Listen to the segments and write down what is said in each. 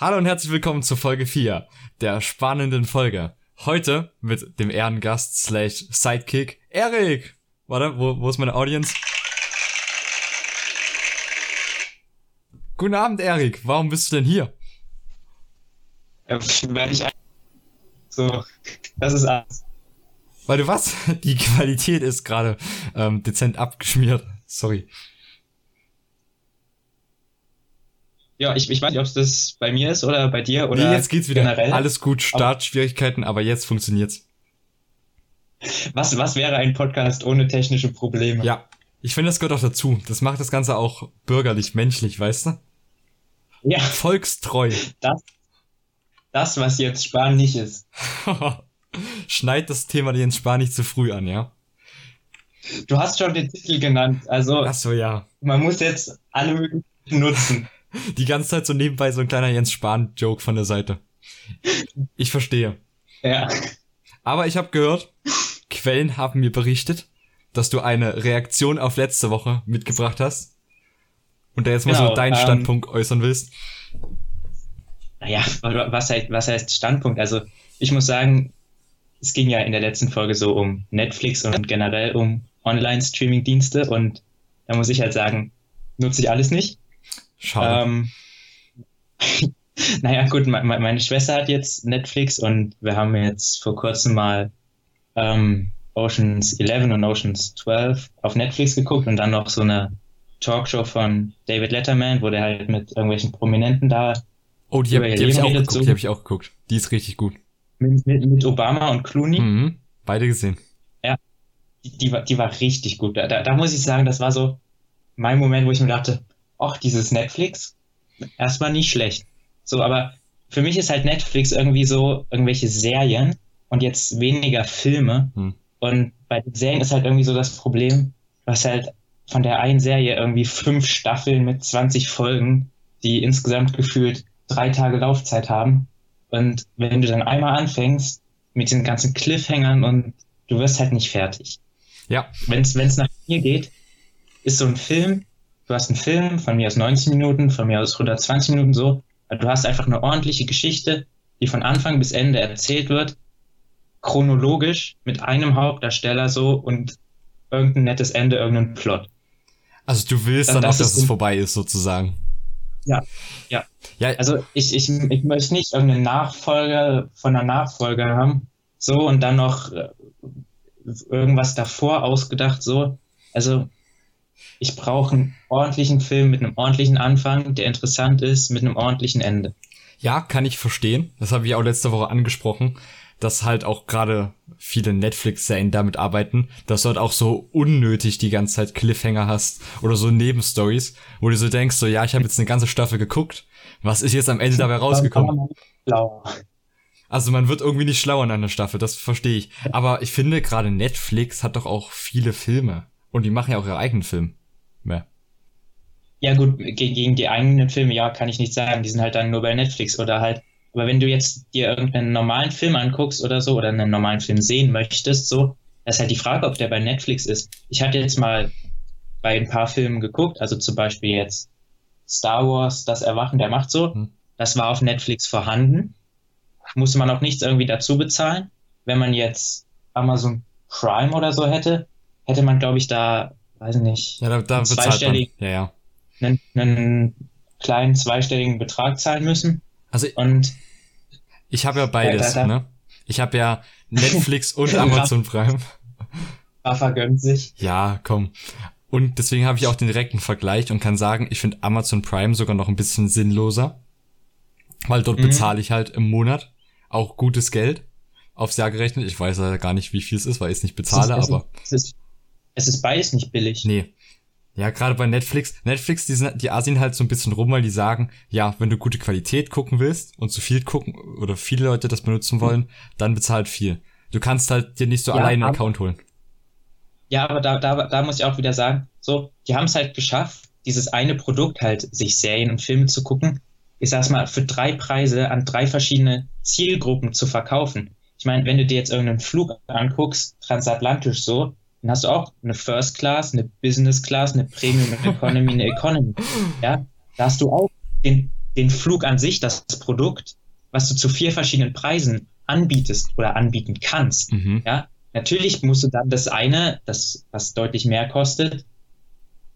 Hallo und herzlich willkommen zur Folge 4 der spannenden Folge. Heute mit dem Ehrengast slash Sidekick Erik. Warte, wo, wo ist meine Audience? Guten Abend, Erik. Warum bist du denn hier? Weil ich so, das ist alles. Weil du was? Die Qualität ist gerade ähm, dezent abgeschmiert. Sorry. Ja, ich, ich weiß nicht, ob das bei mir ist oder bei dir oder nee, jetzt geht's wieder. generell. Alles gut, Startschwierigkeiten, aber jetzt funktioniert's. Was, was wäre ein Podcast ohne technische Probleme? Ja, ich finde, das gehört auch dazu. Das macht das Ganze auch bürgerlich, menschlich, weißt du? Ja, Volkstreu. das, das, was jetzt Spahn nicht ist. Schneid das Thema Jens Spahn nicht zu früh an, ja? Du hast schon den Titel genannt, also Ach so, ja. man muss jetzt alle Möglichkeiten nutzen. Die ganze Zeit so nebenbei so ein kleiner Jens Spahn-Joke von der Seite. Ich verstehe. Ja. Aber ich habe gehört, Quellen haben mir berichtet, dass du eine Reaktion auf letzte Woche mitgebracht hast. Und da jetzt mal so Genau, deinen ähm, Standpunkt äußern willst. Naja, was heißt, was heißt Standpunkt? Also ich muss sagen, es ging ja in der letzten Folge so um Netflix und generell um Online-Streaming-Dienste und da muss ich halt sagen, nutze ich alles nicht. Schade. Ähm, naja, gut, me me- meine Schwester hat jetzt Netflix und wir haben jetzt vor kurzem mal ähm, Oceans 11 und Oceans 12 auf Netflix geguckt und dann noch so eine Talkshow von David Letterman, wo der halt mit irgendwelchen Prominenten da oh, die habe hab ich auch geguckt, so- die habe ich auch geguckt. Die ist richtig gut. mit, mit, mit Obama und Clooney. Mhm. Beide gesehen. Die, die, war, die war richtig gut. Da, da, da muss ich sagen, das war so mein Moment, wo ich mir dachte, ach, dieses Netflix, erstmal nicht schlecht. So, aber für mich ist halt Netflix irgendwie so irgendwelche Serien und jetzt weniger Filme. Hm. Und bei den Serien ist halt irgendwie so das Problem, was halt von der einen Serie irgendwie fünf Staffeln mit 20 Folgen, die insgesamt gefühlt drei Tage Laufzeit haben. Und wenn du dann einmal anfängst mit den ganzen Cliffhangern und du wirst halt nicht fertig Ja, wenn es nach mir geht, ist so ein Film, du hast einen Film von mir aus 90 Minuten, von mir aus 120 Minuten so, du hast einfach eine ordentliche Geschichte, die von Anfang bis Ende erzählt wird, chronologisch mit einem Hauptdarsteller so und irgendein nettes Ende, irgendein Plot. also du willst dann das auch, dass es vorbei ist, sozusagen. Ja, ja. Ja, Also ich, ich, ich möchte nicht irgendeine Nachfolge von einer Nachfolge haben, so und dann noch äh, irgendwas davor ausgedacht, so. Also ich brauche einen ordentlichen Film mit einem ordentlichen Anfang, der interessant ist, mit einem ordentlichen Ende. Ja, kann ich verstehen. Das habe ich auch letzte Woche angesprochen, dass halt auch gerade viele Netflix-Serien damit arbeiten, dass du halt auch so unnötig die ganze Zeit Cliffhanger hast oder so Nebenstories, wo du so denkst, so ja, ich habe jetzt eine ganze Staffel geguckt, was ist jetzt am Ende dabei rausgekommen? Also man wird irgendwie nicht schlauer in einer Staffel, das verstehe ich. Aber ich finde gerade Netflix hat doch auch viele Filme und die machen ja auch ihre eigenen Filme. Ja. Ja gut, ge- gegen die eigenen Filme, ja, kann ich nicht sagen. Die sind halt dann nur bei Netflix oder halt. Aber wenn du jetzt dir irgendeinen normalen Film anguckst oder so oder einen normalen Film sehen möchtest, so, das ist halt die Frage, ob der bei Netflix ist. Ich hatte jetzt mal bei ein paar Filmen geguckt, also zum Beispiel jetzt Star Wars, das Erwachen der Macht so. Hm. Das war auf Netflix vorhanden. Musste man auch nichts irgendwie dazu bezahlen. Wenn man jetzt Amazon Prime oder so hätte, hätte man, glaube ich, da, weiß nicht, Ja, da, da zweistelligen- Ja, ja. einen, einen kleinen zweistelligen Betrag zahlen müssen. Also Und ich habe ja beides, da- da- ne? Ich habe ja Netflix und Amazon Prime. Rafa gönnt sich. Ja, komm. Und deswegen habe ich auch den direkten Vergleich und kann sagen, ich finde Amazon Prime sogar noch ein bisschen sinnloser. Weil dort Mhm. bezahle ich halt im Monat auch gutes Geld aufs Jahr gerechnet. Ich weiß ja gar nicht, wie viel es ist, weil ich es nicht bezahle, es ist, aber Es ist, es ist beides nicht billig. nee. Ja, gerade bei Netflix. Netflix, die, sind, die asien halt so ein bisschen rum, weil die sagen, ja, wenn du gute Qualität gucken willst und zu viel gucken oder viele Leute das benutzen wollen, dann bezahlt viel. Du kannst halt dir nicht so Ja, alleine einen Account holen. Ja, aber da, da, da muss ich auch wieder sagen, so, die haben es halt geschafft, dieses eine Produkt halt, sich Serien und Filme zu gucken, ich sag's mal, für drei Preise an drei verschiedene Zielgruppen zu verkaufen. Ich meine, wenn du dir jetzt irgendeinen Flug anguckst, transatlantisch so, dann hast du auch eine First Class, eine Business Class, eine Premium Economy, eine Economy. Ja, da hast du auch den den Flug an sich, das Produkt, was du zu vier verschiedenen Preisen anbietest oder anbieten kannst, Mhm. ja, natürlich musst du dann das eine, das, was deutlich mehr kostet,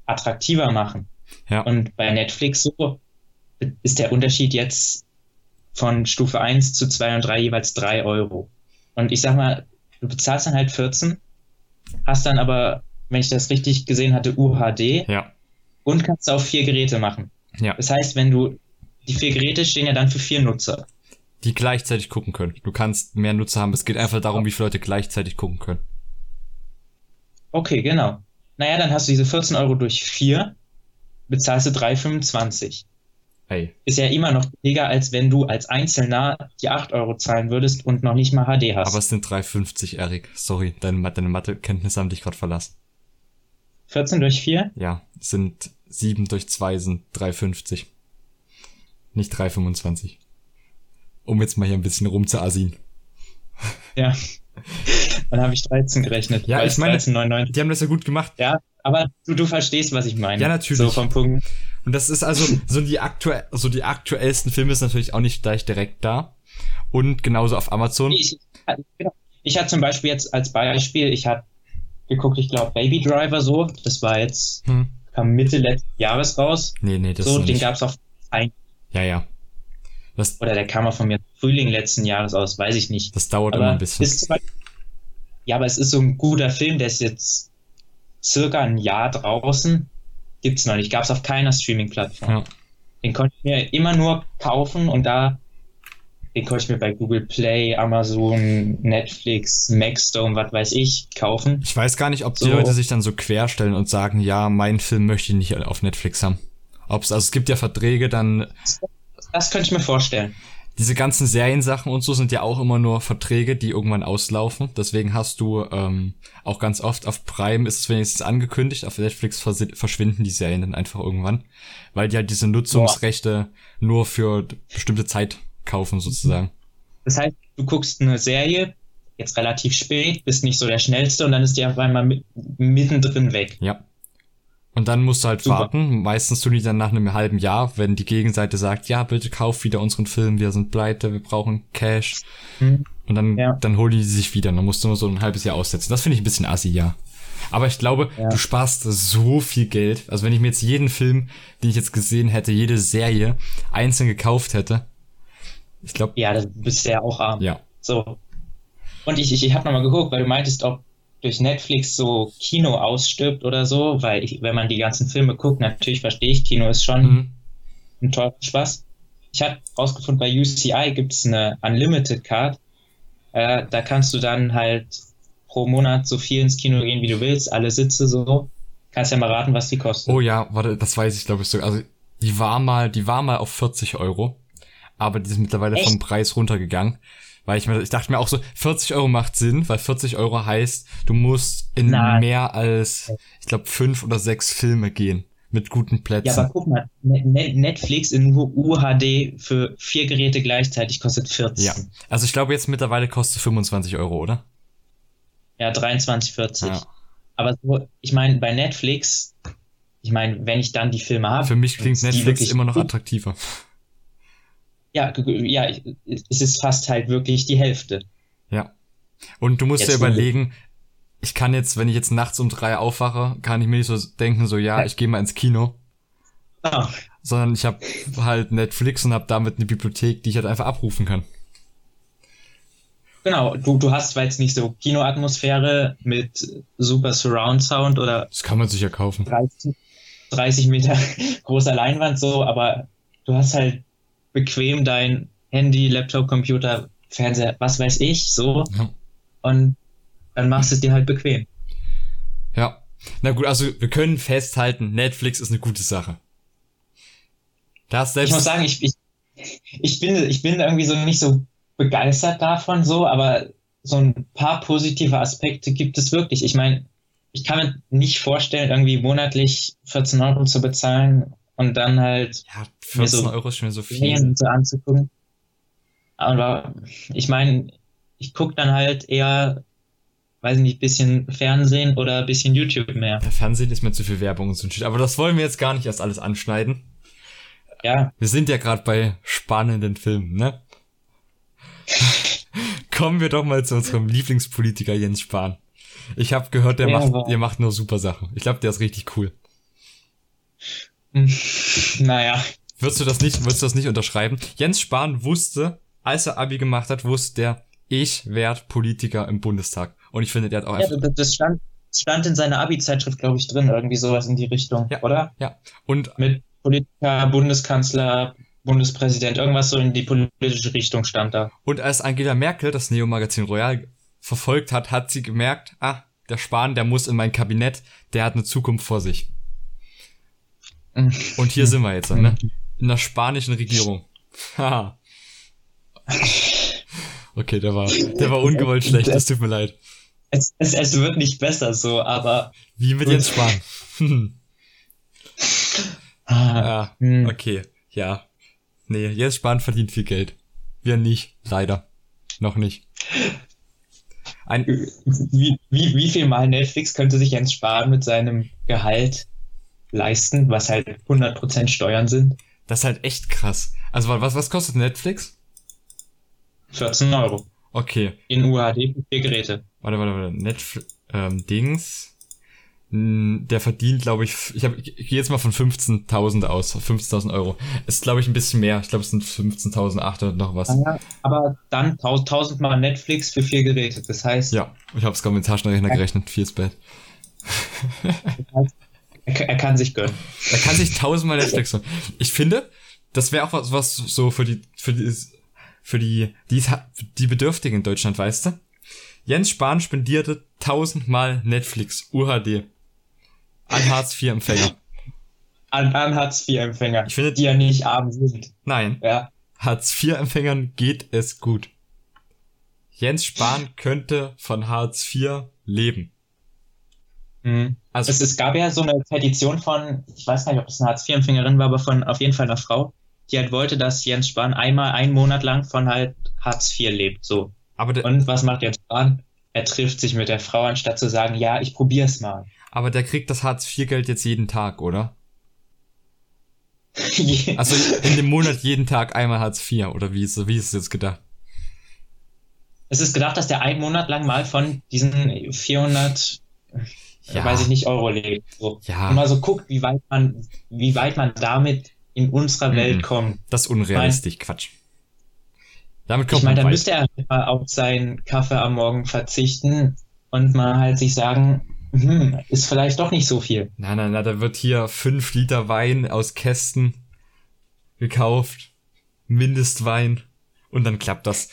attraktiver machen. Ja. Und bei Netflix so ist der Unterschied jetzt von Stufe 1 zu 2 und 3 jeweils 3 Euro. Und ich sag mal, du bezahlst dann halt 14, hast dann aber, wenn ich das richtig gesehen hatte, UHD Ja. und kannst auf vier Geräte machen. Ja. Das heißt, wenn du, die vier Geräte stehen ja dann für vier Nutzer. Die gleichzeitig gucken können. Du kannst mehr Nutzer haben. Es geht einfach darum, wie viele Leute gleichzeitig gucken können. Okay, genau. Naja, dann hast du diese 14 Euro durch vier, bezahlst du 3,25. Ey. Ist ja immer noch billiger, als wenn du als Einzelner die 8 Euro zahlen würdest und noch nicht mal HD hast. Aber es sind 3,50, Erik. Sorry, deine, deine Mathekenntnisse haben dich gerade verlassen. 14 durch 4? Ja, sind 7 durch 2 sind 3,50. Nicht 3,25. Um jetzt mal hier ein bisschen rumzuassien. Ja. Dann habe ich 13 gerechnet. Ja, ich meine- 13,99. Die haben das ja gut gemacht. Ja, aber du, du verstehst, was ich meine. Ja, natürlich. So vom Punkt. Und das ist also so die aktuell, so die aktuellsten Filme ist natürlich auch nicht gleich direkt da. Und genauso auf Amazon. Ich, genau. ich hatte zum Beispiel jetzt als Beispiel, ich hatte geguckt, ich glaube, Baby Driver so. Das war jetzt, Hm. kam Mitte letzten Jahres raus. Nee, nee, das so, ist den nicht. gab es auf ein, Ja, ja. Das, oder der kam auch von mir Frühling letzten Jahres aus, weiß ich nicht. das dauert Aber immer ein bisschen. Beispiel, ja, aber es ist so ein guter Film, der ist jetzt circa ein Jahr draußen. Gibt's noch nicht. Gab's auf keiner Streaming-Plattform. Ja. Den konnte ich mir immer nur kaufen und da, den konnte ich mir bei Google Play, Amazon, Netflix, Maxdome, was weiß ich, kaufen. Ich weiß gar nicht, ob die So. Leute sich dann so querstellen und sagen, ja, meinen Film möchte ich nicht auf Netflix haben. Ob's, also es gibt ja Verträge, dann Das könnte ich mir vorstellen. Diese ganzen Seriensachen und so sind ja auch immer nur Verträge, die irgendwann auslaufen. Deswegen hast du ähm, auch ganz oft auf Prime ist es wenigstens angekündigt, auf Netflix versi- verschwinden die Serien dann einfach irgendwann, weil die halt diese Nutzungsrechte nur für bestimmte Zeit kaufen sozusagen. Das heißt, du guckst eine Serie, jetzt relativ spät, bist nicht so der Schnellste und dann ist die auf einmal mit, mittendrin weg. Ja. Und dann musst du halt Super. warten. Meistens tun die dann nach einem halben Jahr, wenn die Gegenseite sagt, ja, bitte kauf wieder unseren Film, wir sind pleite, wir brauchen Cash. Hm. Und dann, Ja. dann holen die sich wieder. Dann musst du nur so ein halbes Jahr aussetzen. Das finde ich ein bisschen assi, ja. Aber ich glaube, Ja. du sparst so viel Geld. Also wenn ich mir jetzt jeden Film, den ich jetzt gesehen hätte, jede Serie einzeln gekauft hätte, ich glaube, Ja, das bist ja auch arm. ja. So. Und ich, ich, ich habe nochmal geguckt, weil du meintest, ob durch Netflix so Kino ausstirbt oder so, weil ich, wenn man die ganzen Filme guckt, natürlich verstehe ich, Kino ist schon Mhm. ein teurer Spaß. Ich habe rausgefunden, bei UCI gibt es eine Unlimited Card. Äh, da kannst du dann halt pro Monat so viel ins Kino gehen, wie du willst, alle Sitze so. Kannst ja mal raten, was die kosten. Oh ja, warte, das weiß ich, glaube ich, sogar. Also, die war mal, die war mal auf 40 Euro. Aber die ist mittlerweile Echt? vom Preis runtergegangen. Weil ich mir, ich dachte mir auch so, 40 Euro macht Sinn, weil 40 Euro heißt, du musst in Nein. mehr als, ich glaube, fünf oder sechs Filme gehen. Mit guten Plätzen. Ja, aber guck mal, Ne- Ne- Netflix in UHD für vier Geräte gleichzeitig kostet 14. Ja. Also ich glaube jetzt mittlerweile kostet 25 Euro, oder? Ja, 23,40. Ja. Aber so, ich meine, bei Netflix, ich meine, wenn ich dann die Filme habe. Für mich klingt Netflix immer noch attraktiver. Ja, ja, es ist fast halt wirklich die Hälfte. Ja. Und du musst Jetzt dir überlegen, ich kann jetzt, wenn ich jetzt nachts um drei aufwache, kann ich mir nicht so denken, so ja, ich gehe mal ins Kino. Ah, sondern ich habe halt Netflix und habe damit eine Bibliothek, die ich halt einfach abrufen kann. genau, du, du hast zwar jetzt nicht so Kinoatmosphäre mit super Surround Sound oder Das kann man sich ja kaufen. 30, 30 Meter großer Leinwand so, aber du hast halt bequem dein Handy, Laptop, Computer, Fernseher, was weiß ich, so Ja. und dann machst du es dir halt bequem. ja. Na gut, also wir können festhalten, Netflix ist eine gute Sache. Da hast Ich muss selbst sagen, ich, ich, ich, bin, ich bin irgendwie so nicht so begeistert davon, so, aber so ein paar positive Aspekte gibt es wirklich. Ich meine, ich kann mir nicht vorstellen, irgendwie monatlich 14 Euro zu bezahlen und dann halt ja, 14 so- Euro ist schon so viel. So anzugucken. Aber ich meine, ich gucke dann halt eher, weiß nicht, bisschen Fernsehen oder bisschen YouTube mehr. Der Fernsehen ist mir zu viel Werbung und so ein Shit. Aber das wollen wir jetzt gar nicht erst alles anschneiden. Ja. Wir sind ja gerade bei spannenden Filmen, ne? Kommen wir doch mal zu unserem Lieblingspolitiker Jens Spahn. Ich habe gehört, der Ja, macht, ihr macht nur super Sachen. Ich glaube, der ist richtig cool. Hm, Naja. Würdest du das nicht, würdest du das nicht unterschreiben? Jens Spahn wusste, als er Abi gemacht hat, wusste der, ich werd Politiker im Bundestag. Und ich finde, der hat auch Ja, einfach, das, stand, stand in seiner Abi-Zeitschrift, glaube ich, drin, irgendwie sowas in die Richtung, Ja. oder? ja. Und Mit Politiker, Bundeskanzler, Bundespräsident, irgendwas so in die politische Richtung stand da. Und als Angela Merkel das Neo-Magazin Royal verfolgt hat, hat sie gemerkt, ah, der Spahn, der muss in mein Kabinett, der hat eine Zukunft vor sich. Und hier sind wir jetzt, ne? In der spanischen Regierung. Haha. okay, der war, der war ungewollt schlecht, das tut mir leid. Es, es, es wird nicht besser so, aber Wie mit Jens Spahn. Hm. ah, ja, hm. okay, ja. Nee, Jens Spahn verdient viel Geld. Wir nicht, leider. Noch nicht. Ein, wie, wie, wie viel Mal Netflix könnte sich Jens Spahn mit seinem Gehalt leisten, was halt 100% Steuern sind? das ist halt echt krass. Also was, was kostet Netflix? 14 Euro. Okay, In UHD für vier Geräte. warte, warte, warte. Netflix, ähm, Dings. Hm, Der verdient, glaube ich, ich, hab, ich gehe jetzt mal von 15.000 aus, 15.000 Euro. Ist, glaube ich, ein bisschen mehr. Ich glaube, es sind 15.800 noch was. Ja, aber dann 1000 Mal Netflix für vier Geräte. Das heißt, Ja, ich habe es gerade mit dem Taschenrechner gerechnet. Viel ist bad. Er, er kann sich gönnen. Er kann sich tausendmal Netflix holen. Ich finde, das wäre auch was, was so für die, für die, für die, die, die Bedürftigen in Deutschland, weißt du? Jens Spahn spendierte tausendmal Netflix UHD an Hartz-IV-Empfänger. An, an Hartz-IV-Empfänger, Ich finde- die ja nicht arm sind. Nein, Ja. Hartz-IV-Empfängern geht es gut. Jens Spahn könnte von Hartz IV leben. Mhm. Also, Es, es gab ja so eine Petition von, ich weiß gar nicht, ob es eine Hartz-IV-Empfängerin war, aber von auf jeden Fall einer Frau, die halt wollte, dass Jens Spahn einmal einen Monat lang von halt Hartz IV lebt. So. aber, Und was macht Jens Spahn? Er trifft sich mit der Frau, anstatt zu sagen, ja, ich probier's mal. aber der kriegt das Hartz-IV-Geld jetzt jeden Tag, oder? also, Also in dem Monat jeden Tag einmal Hartz IV, oder wie ist, wie ist es jetzt gedacht? es ist gedacht, dass der einen Monat lang mal von diesen 400, Ja. weiß ich nicht, Euro lebt. So. Ja. Und mal so guckt, wie weit man, wie weit man damit in unserer Mhm. Welt kommt. Das ist unrealistisch, Quatsch. Damit Ich kommt meine, man da müsste er halt mal auf seinen Kaffee am Morgen verzichten und mal halt sich sagen, hm, ist vielleicht doch nicht so viel. Nein, nein, nein, da wird hier fünf Liter Wein aus Kästen gekauft. Mindestwein. Und dann klappt das.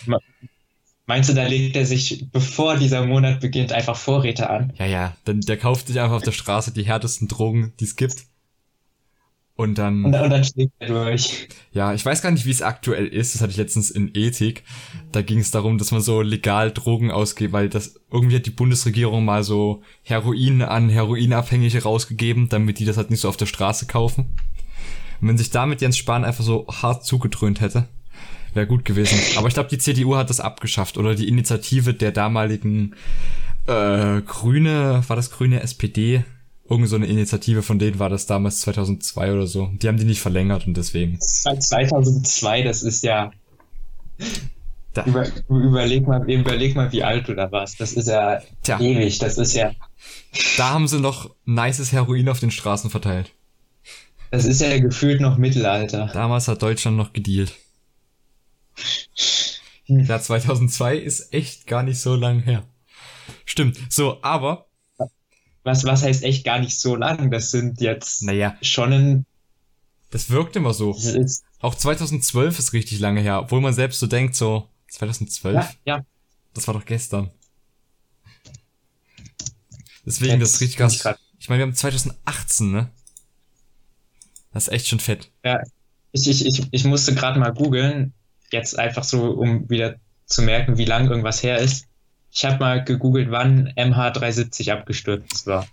Meinst du, da legt er sich, bevor dieser Monat beginnt, einfach Vorräte an? Ja, ja. Dann, der kauft sich einfach auf der Straße die härtesten Drogen, die es gibt. Und dann. Und, und dann schlägt er durch. Ja, ich weiß gar nicht, wie es aktuell ist. Das hatte ich letztens in Ethik. Da ging es darum, dass man so legal Drogen ausgeht, weil das irgendwie hat die Bundesregierung mal so Heroin an Heroinabhängige rausgegeben, damit die das halt nicht so auf der Straße kaufen. Und wenn sich damit Jens Spahn einfach so hart zugedröhnt hätte, wäre gut gewesen. Aber ich glaube, die CDU hat das abgeschafft oder die Initiative der damaligen äh, Grüne, war das Grüne SPD? Irgend so eine Initiative von denen war das damals 2002 oder so. Die haben die nicht verlängert und deswegen. Seit 2002, das ist ja, Da, über, überleg mal, überleg mal, wie alt du da warst. Das ist ja Tja. ewig, das ist ja, Da haben sie noch nices Heroin auf den Straßen verteilt. das ist ja gefühlt noch Mittelalter. Damals hat Deutschland noch gedealt. Hm. Ja, 2002 ist echt gar nicht so lang her. Stimmt. So, aber, Was, was heißt echt gar nicht so lang? Das sind jetzt naja, schon ein, das wirkt immer so. Auch 2012 ist richtig lange her, obwohl man selbst so denkt, so, 2012? ja, ja, Das war doch gestern. Deswegen, das ist richtig ich krass. grad- Ich meine, wir haben 2018, ne? Das ist echt schon fett. Ja, ich, ich, ich, ich musste gerade mal googeln, jetzt einfach so, um wieder zu merken, wie lang irgendwas her ist. Ich habe mal gegoogelt, wann MH370 abgestürzt war.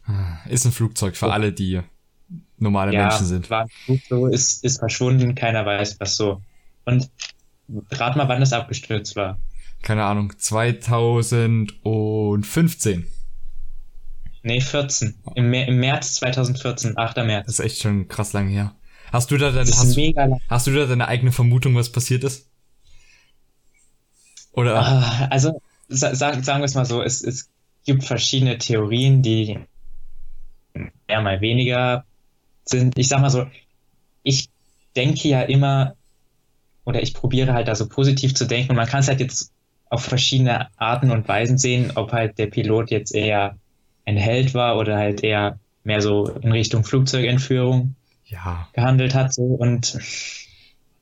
Ist ein Flugzeug für alle, die normale Menschen sind. war so, ist, ist verschwunden, keiner weiß was so. Und rat mal, wann das abgestürzt war. Keine Ahnung, 2015. Nee, 14. Im, Im März 2014, 8. März. Das ist echt schon krass lang her. Hast du da deine, hast, hast, du da deine eigene Vermutung, was passiert ist? Oder? Ah, also, sa sagen wir es mal so, es, es gibt verschiedene Theorien, die mehr mal weniger sind. Ich sag mal so, ich denke ja immer, oder ich probiere halt da so positiv zu denken. Und man kann es halt jetzt auf verschiedene Arten und Weisen sehen, ob halt der Pilot jetzt eher ein Held war oder halt eher mehr so in Richtung Flugzeugentführung ja. gehandelt hat. So. Und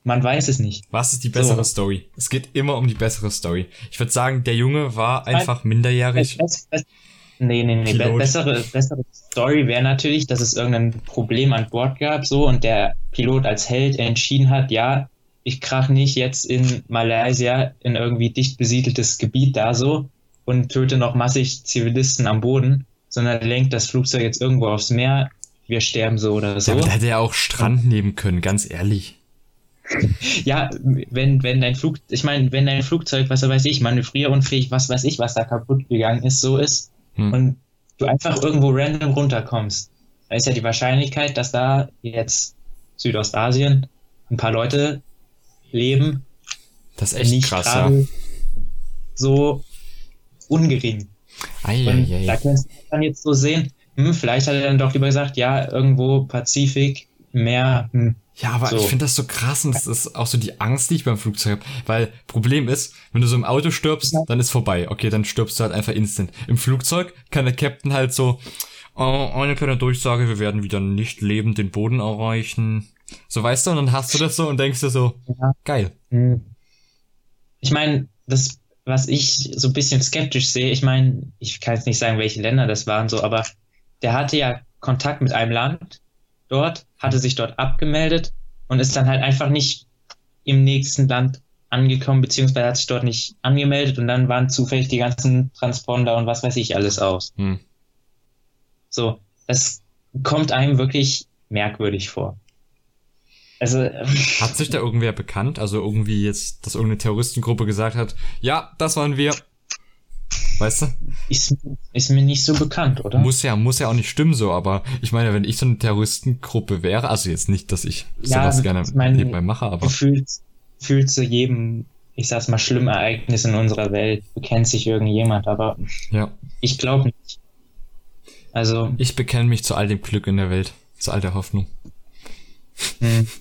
man weiß es nicht. Was ist die bessere so. Story? Es geht immer um die bessere Story. Ich würde sagen, der Junge war einfach minderjährig. Bess, bess, nee, nee, nee. Be bessere, bessere Story wäre natürlich, dass es irgendein Problem an Bord gab, so, und der Pilot als Held entschieden hat, ja, ich krach nicht jetzt in Malaysia in irgendwie dicht besiedeltes Gebiet da so und töte noch massig Zivilisten am Boden, sondern lenkt das Flugzeug jetzt irgendwo aufs Meer, wir sterben so oder so. Ja, aber hätte ja auch Strand nehmen können, ganz ehrlich. Ja, wenn, wenn dein Flug, ich meine, wenn dein Flugzeug, was weiß ich, manövrierunfähig, was weiß ich, was da kaputt gegangen ist, so ist, hm. und du einfach irgendwo random runterkommst, da ist ja die Wahrscheinlichkeit, dass da jetzt Südostasien ein paar Leute leben. Das ist echt nicht krass, ja. So ungering. Ei, Und ei, ei. Da kannst du dann jetzt so sehen, hm, vielleicht hat er dann doch lieber gesagt, ja, irgendwo Pazifik, Meer. Hm, ja, aber so. ich finde das so krass und das ist auch so die Angst, die ich beim Flugzeug habe. Weil Problem ist, wenn du so im Auto stirbst, ja. dann ist vorbei. Okay, dann stirbst du halt einfach instant. Im Flugzeug kann der Captain halt so, oh, eine kleine Durchsage, wir werden wieder nicht lebend den Boden erreichen. So weißt du, und dann hast du das so und denkst dir so, ja. geil. Hm. Ich meine, das, was ich so ein bisschen skeptisch sehe, ich meine, ich kann jetzt nicht sagen, welche Länder das waren, so, aber der hatte ja Kontakt mit einem Land dort, hatte sich dort abgemeldet und ist dann halt einfach nicht im nächsten Land angekommen, beziehungsweise hat sich dort nicht angemeldet und dann waren zufällig die ganzen Transponder und was weiß ich alles aus. Hm. So, das kommt einem wirklich merkwürdig vor. Also, hat sich da irgendwer bekannt? Also irgendwie jetzt, dass irgendeine Terroristengruppe gesagt hat, ja, das waren wir. Weißt du? Ist, ist mir nicht so bekannt, oder? Muss ja, muss ja auch nicht stimmen so, aber ich meine, wenn ich so eine Terroristengruppe wäre, also jetzt nicht, dass ich ja, sowas gerne mein, nebenbei mache, aber. Gefühlt, fühlt zu jedem, ich sag's mal, schlimmen Ereignis in unserer Welt bekennt sich irgendjemand, aber ja. ich glaube nicht. Also. Ich bekenne mich zu all dem Glück in der Welt, zu all der Hoffnung. Hm.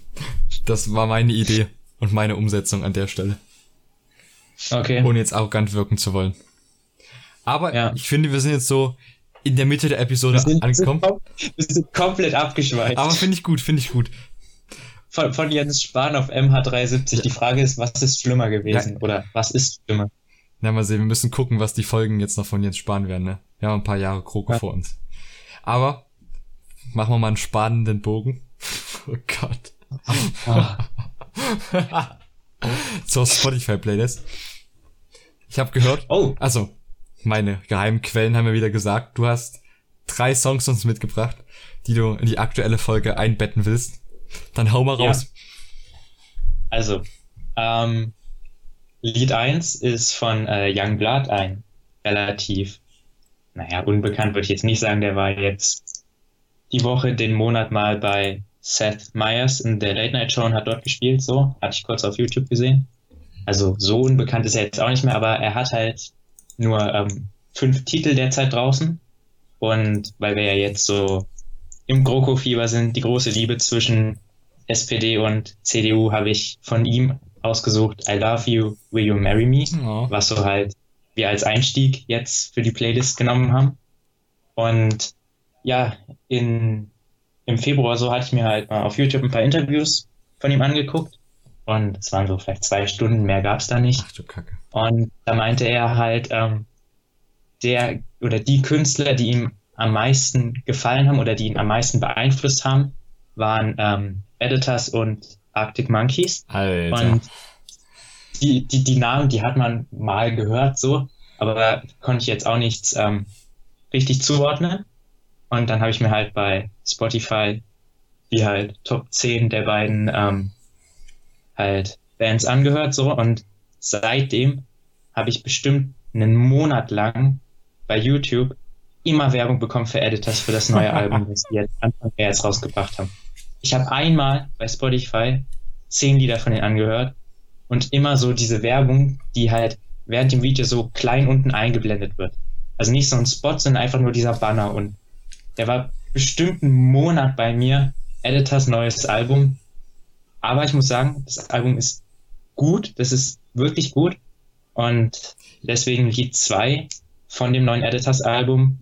Das war meine Idee und meine Umsetzung an der Stelle. Okay. Ohne jetzt arrogant wirken zu wollen. Aber ja. ich finde, wir sind jetzt so in der Mitte der Episode wir sind, angekommen. Wir sind komplett abgeschweift. Aber finde ich gut, finde ich gut. Von, von Jens Spahn auf MH370. Ja. Die Frage ist, was ist schlimmer gewesen? Ja. Oder was ist schlimmer? Na, mal sehen, wir müssen gucken, was die Folgen jetzt noch von Jens Spahn werden, ne? Wir haben ein paar Jahre Kroko ja. vor uns. Aber machen wir mal einen spannenden Bogen. Oh Gott. Zur Spotify-Playlist. Ich habe gehört. Oh. Also, meine geheimen Quellen haben mir wieder gesagt, du hast drei Songs uns mitgebracht, die du in die aktuelle Folge einbetten willst. Dann hau mal raus. Ja. Also, ähm, Lied 1 ist von äh, Young Blood, ein relativ, naja, unbekannt würde ich jetzt nicht sagen, der war jetzt die Woche, den Monat mal bei Seth Meyers in der Late Night Show und hat dort gespielt, so. Hatte ich kurz auf YouTube gesehen. Also so unbekannt ist er jetzt auch nicht mehr, aber er hat halt nur ähm, fünf Titel derzeit draußen. Und weil wir ja jetzt so im GroKo-Fieber sind, die große Liebe zwischen SPD und CDU habe ich von ihm ausgesucht I Love You, Will You Marry Me, oh. was so halt wir als Einstieg jetzt für die Playlist genommen haben. Und ja, in im Februar so hatte ich mir halt mal auf YouTube ein paar Interviews von ihm angeguckt. Und es waren so vielleicht zwei Stunden, mehr gab es da nicht. Ach du Kacke. Und da meinte er halt, ähm, der oder die Künstler, die ihm am meisten gefallen haben oder die ihn am meisten beeinflusst haben, waren ähm, Editors und Arctic Monkeys. Alter. Und die, die, die Namen, die hat man mal gehört so, aber konnte ich jetzt auch nichts ähm, richtig zuordnen. Und dann habe ich mir halt bei Spotify die halt Top 10 der beiden ähm, halt Bands angehört so und seitdem habe ich bestimmt einen Monat lang bei YouTube immer Werbung bekommen für Editors für das neue Album, das die jetzt Anfang März rausgebracht haben. ich habe einmal bei Spotify zehn Lieder von denen angehört und immer so diese Werbung, die halt während dem Video so klein unten eingeblendet wird. Also nicht so ein Spot, sondern einfach nur dieser Banner. Und der war bestimmt einen Monat bei mir. Editors neues Album. Aber ich muss sagen, das Album ist gut. Das ist wirklich gut. Und deswegen Lied 2 von dem neuen Editors Album.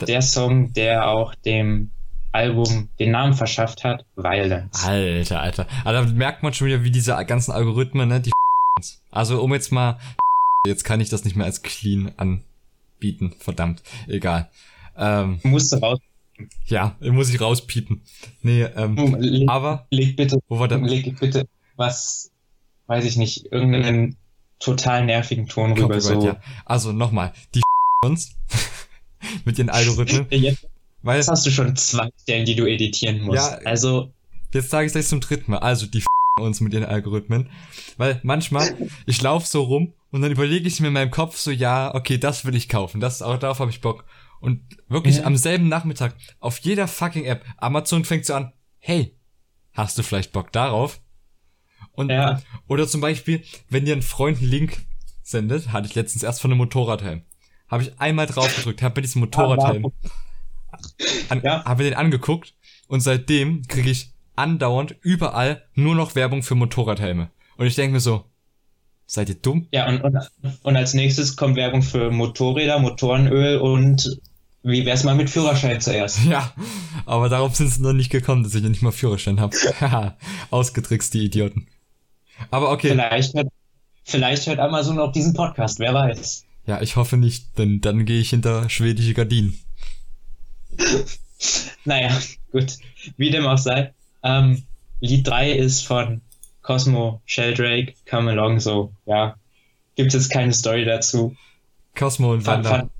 Der Song, der auch dem Album den Namen verschafft hat, Violence. Alter, Alter. Aber da merkt man schon wieder, wie diese ganzen Algorithmen, ne, die Also, um jetzt mal, jetzt kann ich das nicht mehr als clean anbieten, verdammt, egal. Ähm, Musst du raus. Ja, muss ich rauspiepen. Nee, ähm, leg, aber. Leg bitte, wo war der? leg bitte was, weiß ich nicht, irgendeinen total nervigen Ton rüber, so. Ja. Also, nochmal, die uns mit den Algorithmen. Jetzt, weil, jetzt hast du schon zwei Stellen, die du editieren musst. Ja, also. Jetzt sage ich gleich zum dritten Mal. Also, die uns mit ihren Algorithmen. Weil manchmal, ich laufe so rum und dann überlege ich mir in meinem Kopf so, ja, okay, das will ich kaufen. Das, auch darauf habe ich Bock. Und wirklich ja. am selben Nachmittag auf jeder fucking App, Amazon fängt so an, hey, hast du vielleicht Bock darauf? Und, ja. oder zum Beispiel, wenn dir ein Freund einen Link sendet, hatte ich letztens erst von einem Motorradhelm. Habe ich einmal drauf gedrückt, habe mir diesen Motorradhelm, an, ja. habe den angeguckt und seitdem kriege ich andauernd überall nur noch Werbung für Motorradhelme. Und ich denke mir so, seid ihr dumm? Ja, und, und, und als nächstes kommt Werbung für Motorräder, Motorenöl und wie wär's mal mit Führerschein zuerst? Ja, aber darauf sind sie noch nicht gekommen, dass ich ja nicht mal Führerschein habe. Ausgetrickst, die Idioten. Aber okay. Vielleicht hört, vielleicht hört Amazon auch diesen Podcast, wer weiß. Ja, ich hoffe nicht, denn dann gehe ich hinter schwedische Gardinen. naja, gut. Wie dem auch sei. Ähm, Lied 3 ist von Cosmo, Sheldrake, Come Along, so, ja. Gibt es keine Story dazu. Cosmo und Wanda.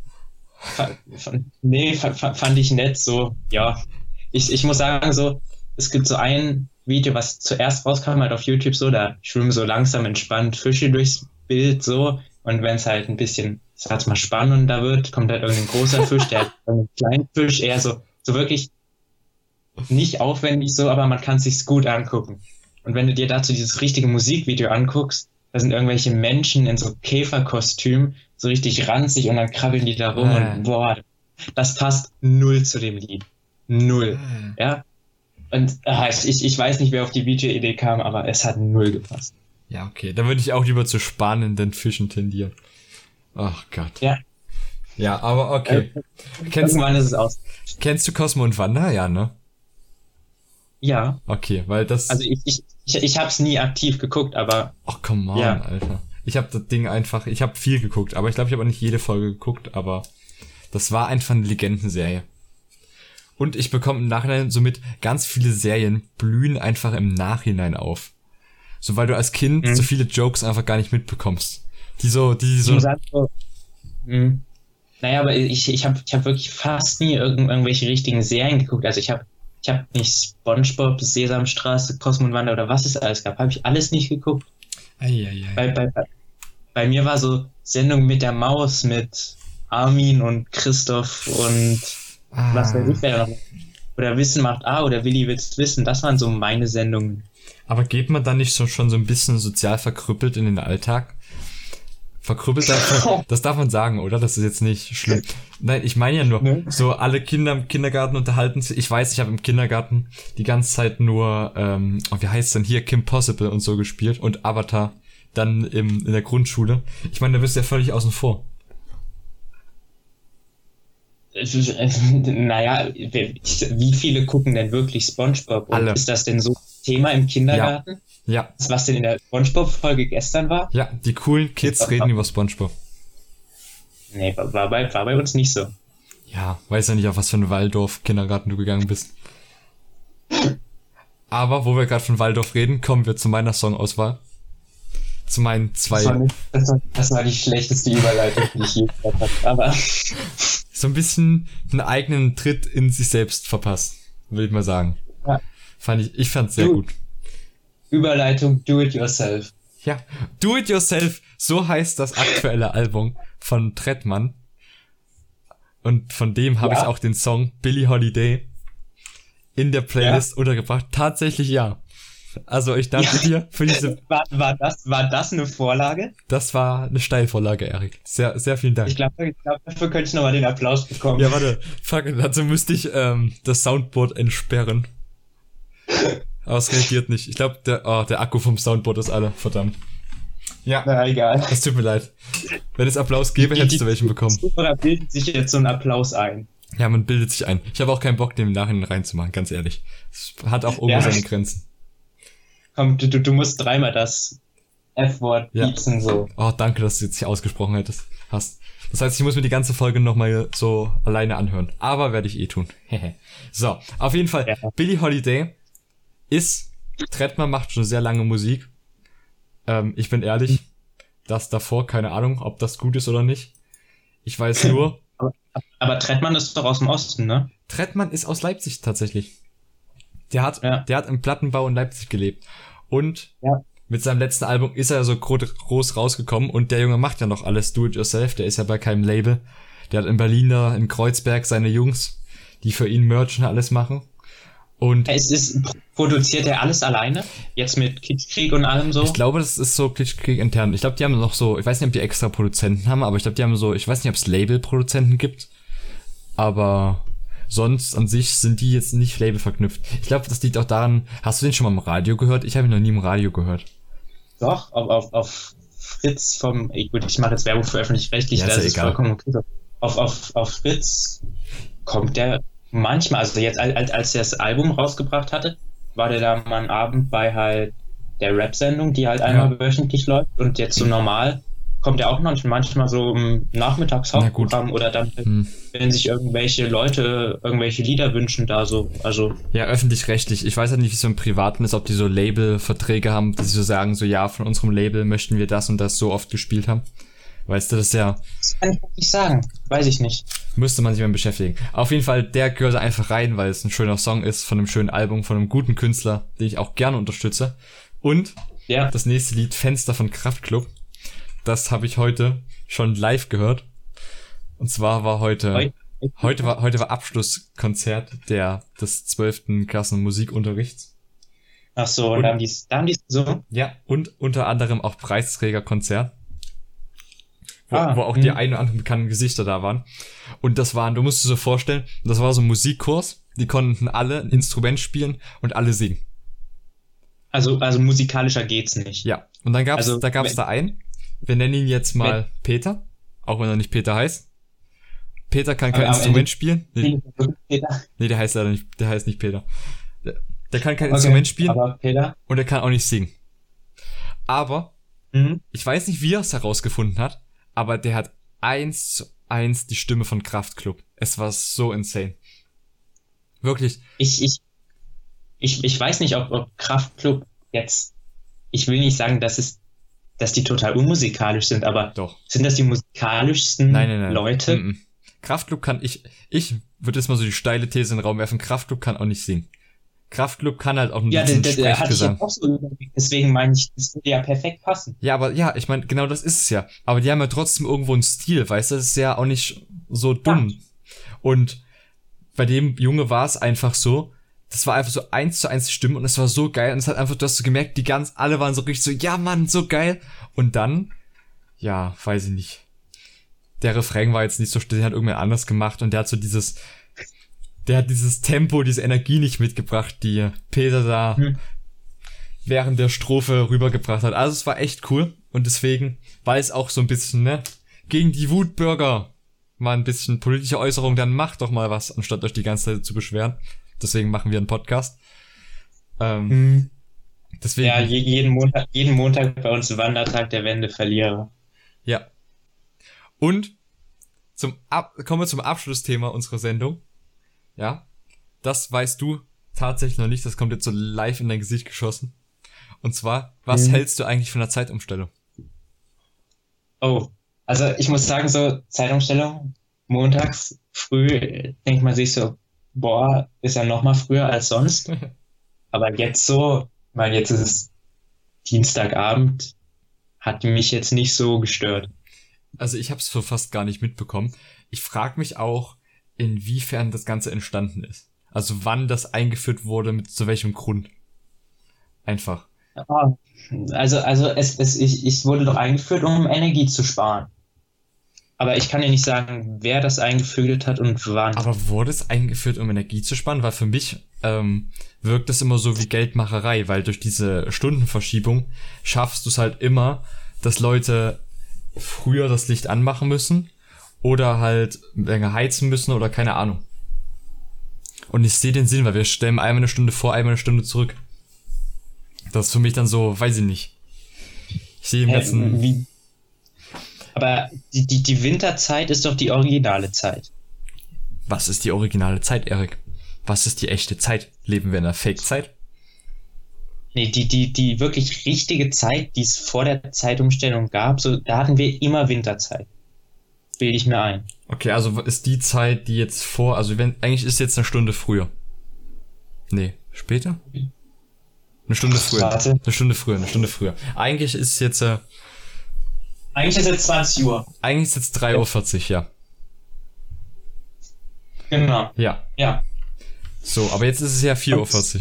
Fand, fand, nee, fand, fand ich nett, so, ja. Ich, ich muss sagen, so, es gibt so ein Video, was zuerst rauskam, halt auf YouTube, so, da schwimmen so langsam entspannt Fische durchs Bild, so, und wenn es halt ein bisschen, sag's mal, spannender wird, kommt halt irgendein großer Fisch, der hat einen kleinen Fisch, eher so, so wirklich nicht aufwendig so, aber man kann sich's gut angucken. Und wenn du dir dazu dieses richtige Musikvideo anguckst, da sind irgendwelche Menschen in so Käferkostüm, so richtig ranzig und dann krabbeln die da rum äh. und boah, das passt null zu dem Lied. Null. Äh. Ja. Und ach, ich, ich weiß nicht, wer auf die Video-Idee kam, aber es hat null gepasst. Ja, okay. Dann würde ich auch lieber zu spannenden Fischen tendieren. Ach Gott. Ja. Ja, aber okay. Äh, kennst, Irgendwann ist es aus. Kennst du Cosmo und Wanda? Ja, ne? Ja. Okay, weil das. Also ich, ich, ich, ich habe es nie aktiv geguckt, aber. Ach, come on, ja. Alter. Ich habe das Ding einfach, ich habe viel geguckt, aber ich glaube, ich habe nicht jede Folge geguckt, aber das war einfach eine Legendenserie. Und ich bekomme im Nachhinein somit ganz viele Serien blühen einfach im Nachhinein auf. So weil du als Kind mhm. so viele Jokes einfach gar nicht mitbekommst. Die so, die so. so mhm. Naja, aber ich, ich habe ich hab wirklich fast nie irgend, irgendwelche richtigen Serien geguckt. Also ich habe ich habe nicht SpongeBob, Sesamstraße, Cosmo und Wanda oder was es alles gab, habe ich alles nicht geguckt. Ei, bei, bei, bei mir war so Sendung mit der Maus mit Armin und Christoph und ah. was weiß ich wer noch. Oder Wissen macht A oder Willi will's wissen. Das waren so meine Sendungen. Aber geht man dann nicht so schon so ein bisschen sozial verkrüppelt in den Alltag? Verkrüppelt, das darf man sagen, oder? Das ist jetzt nicht schlimm. Nein, ich meine ja nur, ne? so alle Kinder im Kindergarten unterhalten sich. Ich weiß, ich habe im Kindergarten die ganze Zeit nur, ähm, oh, wie heißt denn hier, Kim Possible und so gespielt und Avatar dann im, in der Grundschule. Ich meine, da bist du ja völlig außen vor. Naja, wie viele gucken denn wirklich SpongeBob? Und Alle. Ist das denn so Thema im Kindergarten? Ja. Ja. Was denn in der SpongeBob-Folge gestern war? Ja, die coolen Kids reden über SpongeBob. Nee, war bei, war bei uns nicht so. Ja, weiß ja nicht, auf was für einen Waldorf-Kindergarten du gegangen bist. Aber wo wir gerade von Waldorf reden, kommen wir zu meiner Songauswahl. Zu meinen zwei. Das war, nicht, das war, das war die schlechteste Überleitung, die ich je gehört habe. Aber. So ein bisschen einen eigenen Tritt in sich selbst verpasst, würde ich mal sagen. Ja. Fand ich, ich fand's sehr du, gut. Überleitung Do It Yourself. Ja, Do It Yourself, so heißt das aktuelle Album von Trettmann. Und von dem habe ja. ich auch den Song Billie Holiday. in der Playlist ja. untergebracht. Tatsächlich ja. Also ich danke ja. dir für diese. War, war, das, war das eine Vorlage? Das war eine Steilvorlage, Erik. Sehr, sehr vielen Dank. Ich glaube, glaub, dafür könnte ich nochmal den Applaus bekommen. Ja, warte. Fuck, dazu müsste ich ähm, das Soundboard entsperren. Aber es reagiert nicht. Ich glaube, der, oh, der Akku vom Soundboard ist alle. Verdammt. Ja. Na, egal. Es tut mir leid. Wenn es Applaus gäbe, die, hättest du welchen bekommen. Oder bildet sich jetzt so ein Applaus ein? Ja, man bildet sich ein. Ich habe auch keinen Bock, den im Nachhinein reinzumachen, ganz ehrlich. Es hat auch irgendwo ja. seine Grenzen. Komm, du, du musst dreimal das F-Wort ja. piepsen, so. Oh, danke, dass du jetzt hier ausgesprochen hättest, hast. Das heißt, ich muss mir die ganze Folge nochmal so alleine anhören. Aber werde ich eh tun. so, auf jeden Fall. Ja. Billie Holiday ist, Trettmann macht schon sehr lange Musik. Ähm, ich bin ehrlich, das davor, keine Ahnung, ob das gut ist oder nicht. Ich weiß nur. Aber, aber Trettmann ist doch aus dem Osten, ne? Trettmann ist aus Leipzig tatsächlich. Der hat, ja. der hat im Plattenbau in Leipzig gelebt. Und ja. mit seinem letzten Album ist er so groß rausgekommen und der Junge macht ja noch alles do it yourself. Der ist ja bei keinem Label. Der hat in Berlin da, in Kreuzberg seine Jungs, die für ihn Merch und alles machen. Und es ist, produziert er alles alleine? Jetzt mit Kitschkrieg und allem so? Ich glaube, das ist so Kitschkrieg intern. Ich glaube, die haben noch so, ich weiß nicht, ob die extra Produzenten haben, aber ich glaube, die haben so, ich weiß nicht, ob es Label-Produzenten gibt. Aber sonst an sich sind die jetzt nicht Label verknüpft. Ich glaube, das liegt auch daran, hast du den schon mal im Radio gehört? Ich habe ihn noch nie im Radio gehört. Doch, auf, auf, auf Fritz vom, gut, ich mache jetzt Werbung für öffentlich-rechtlich, ja, ist, ja ist vollkommen okay. Auf, auf, auf Fritz kommt der manchmal, also jetzt als, als er das Album rausgebracht hatte, war der da mal einen Abend bei halt der Rap-Sendung, die halt einmal ja. wöchentlich läuft und jetzt so normal kommt er auch manchmal, manchmal so im Nachmittagshauptprogramm oder dann, hm. wenn sich irgendwelche Leute irgendwelche Lieder wünschen, da so, also. Ja, öffentlich-rechtlich. Ich weiß halt nicht, wie es so im Privaten ist, ob die so Label-Verträge haben, dass sie so sagen, so ja, von unserem Label möchten wir das und das so oft gespielt haben. Weißt du, das ist ja. Das kann ich nicht sagen. Weiß ich nicht. Müsste man sich mal beschäftigen. Auf jeden Fall, der gehört einfach rein, weil es ein schöner Song ist, von einem schönen Album, von einem guten Künstler, den ich auch gerne unterstütze. Und ja. das nächste Lied, Fenster von Kraftklub. Das habe ich heute schon live gehört. Und zwar war heute, heute war, heute war Abschlusskonzert der, des zwölften Klassen Musikunterrichts. Ach so, und, und haben die, da haben die so? Ja, und unter anderem auch Preisträgerkonzert wo, ah, wo auch mh. die ein oder anderen bekannten Gesichter da waren. Und das waren, du musst dir so vorstellen, das war so ein Musikkurs, die konnten alle ein Instrument spielen und alle singen. Also, also musikalischer geht's nicht. Ja. Und dann gab's, also, da gab's da einen. Wir nennen ihn jetzt mal wenn, Peter, auch wenn er nicht Peter heißt. Peter kann kein Instrument spielen. Nee, Peter. nee, der heißt leider nicht, der heißt nicht Peter. Der, der kann kein okay, Instrument spielen. Aber Peter. Und er kann auch nicht singen. Aber, mhm. ich weiß nicht, wie er es herausgefunden hat, aber der hat eins zu eins die Stimme von Kraftklub. Es war so insane. Wirklich. Ich, ich, ich, ich weiß nicht, ob, ob Kraftklub jetzt, ich will nicht sagen, dass es, dass die total unmusikalisch sind, aber Doch. sind das die musikalischsten nein, nein, nein. Leute? Mm -mm. Kraftklub kann ich, ich würde jetzt mal so die steile These in den Raum werfen, Kraftklub kann auch nicht singen. Kraftclub kann halt auch ein ja, bisschen der, der, der hatte ich ja auch so deswegen meine ich, das würde ja perfekt passen. Ja, aber ja, ich meine, genau das ist es ja. Aber die haben ja trotzdem irgendwo einen Stil, weißt du, das ist ja auch nicht so dumm. Ja. Und bei dem Junge war es einfach so, das war einfach so eins zu eins Stimme und es war so geil und es hat einfach, du hast so gemerkt, die ganz, alle waren so richtig so, ja Mann, so geil. Und dann, ja, weiß ich nicht. Der Refrain war jetzt nicht so still, den hat irgendwer anders gemacht und der hat so dieses, der hat dieses Tempo, diese Energie nicht mitgebracht, die Peter da hm. während der Strophe rübergebracht hat. Also es war echt cool und deswegen war es auch so ein bisschen, ne, gegen die Wutbürger mal ein bisschen politische Äußerung, dann macht doch mal was, anstatt euch die ganze Zeit zu beschweren. Deswegen machen wir einen Podcast. Ähm, hm. Deswegen. Ja, jeden Montag, jeden Montag bei uns Wandertag der Wende Verlierer. Ja. Und zum Ab kommen wir zum Abschlussthema unserer Sendung. Ja, das weißt du tatsächlich noch nicht. Das kommt jetzt so live in dein Gesicht geschossen. Und zwar, was mhm. hältst du eigentlich von der Zeitumstellung? Oh, also ich muss sagen, so Zeitumstellung, montags früh, denkt man sich so, boah, ist ja noch mal früher als sonst. Aber jetzt so, weil jetzt ist es Dienstagabend, hat mich jetzt nicht so gestört. Also ich habe es für fast gar nicht mitbekommen. Ich frage mich auch, inwiefern das Ganze entstanden ist. Also wann das eingeführt wurde, mit zu welchem Grund. Einfach. Also, also es, es, ich, es wurde doch eingeführt, um Energie zu sparen. Aber ich kann dir nicht sagen, wer das eingefügt hat und wann. Aber wurde es eingeführt, um Energie zu sparen? Weil für mich ähm, wirkt es immer so wie Geldmacherei, weil durch diese Stundenverschiebung schaffst du es halt immer, dass Leute früher das Licht anmachen müssen oder halt länger heizen müssen oder keine Ahnung. Und ich sehe den Sinn, weil wir stellen einmal eine Stunde vor, einmal eine Stunde zurück. Das ist für mich dann so, weiß ich nicht. Ich sehe im ganzen. wie? Aber die, die, die Winterzeit ist doch die originale Zeit. Was ist die originale Zeit, Erik? Was ist die echte Zeit? Leben wir in einer Fake-Zeit? Nee, die, die, die wirklich richtige Zeit, die es vor der Zeitumstellung gab, so, da hatten wir immer Winterzeit. Bilde ich mir ein. Okay, also ist die Zeit, die jetzt vor, also wenn, eigentlich ist jetzt eine Stunde früher. Nee, später? Eine Stunde früher. Warte. Eine Stunde früher, eine Stunde früher. Eigentlich ist jetzt, äh, Eigentlich ist jetzt 20 Uhr. eigentlich ist jetzt 3.40 Uhr, ja. Genau. Ja. Ja. So, aber jetzt ist es ja 4.40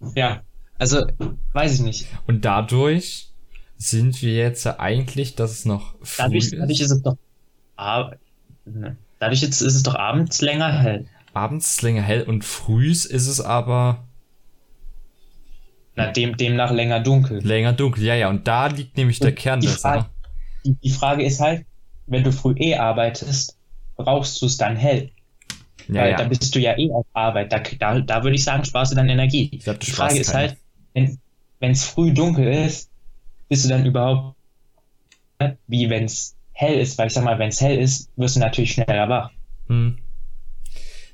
Uhr. Ja. Also, weiß ich nicht. Und dadurch sind wir jetzt ja eigentlich, dass es noch früh Dadurch, ist. dadurch ist es doch. ne. Dadurch jetzt ist es doch abends länger hell. Abends ist länger hell und frühs ist es aber Na, dem, demnach länger dunkel. länger dunkel. Ja, ja, und da liegt nämlich der Und Kern die der Frage-. Die, Frage ist halt, wenn du früh eh arbeitest, brauchst du es dann hell. Ja, Weil da ja. bist du ja eh auf Arbeit. Da, da, da würde ich sagen, sparst du dann Energie. Glaub, die Frage ist halt, wenn es früh dunkel ist, bist du dann überhaupt wie wenn es hell ist? Weil ich sag mal, wenn es hell ist, wirst du natürlich schneller wach. Hm.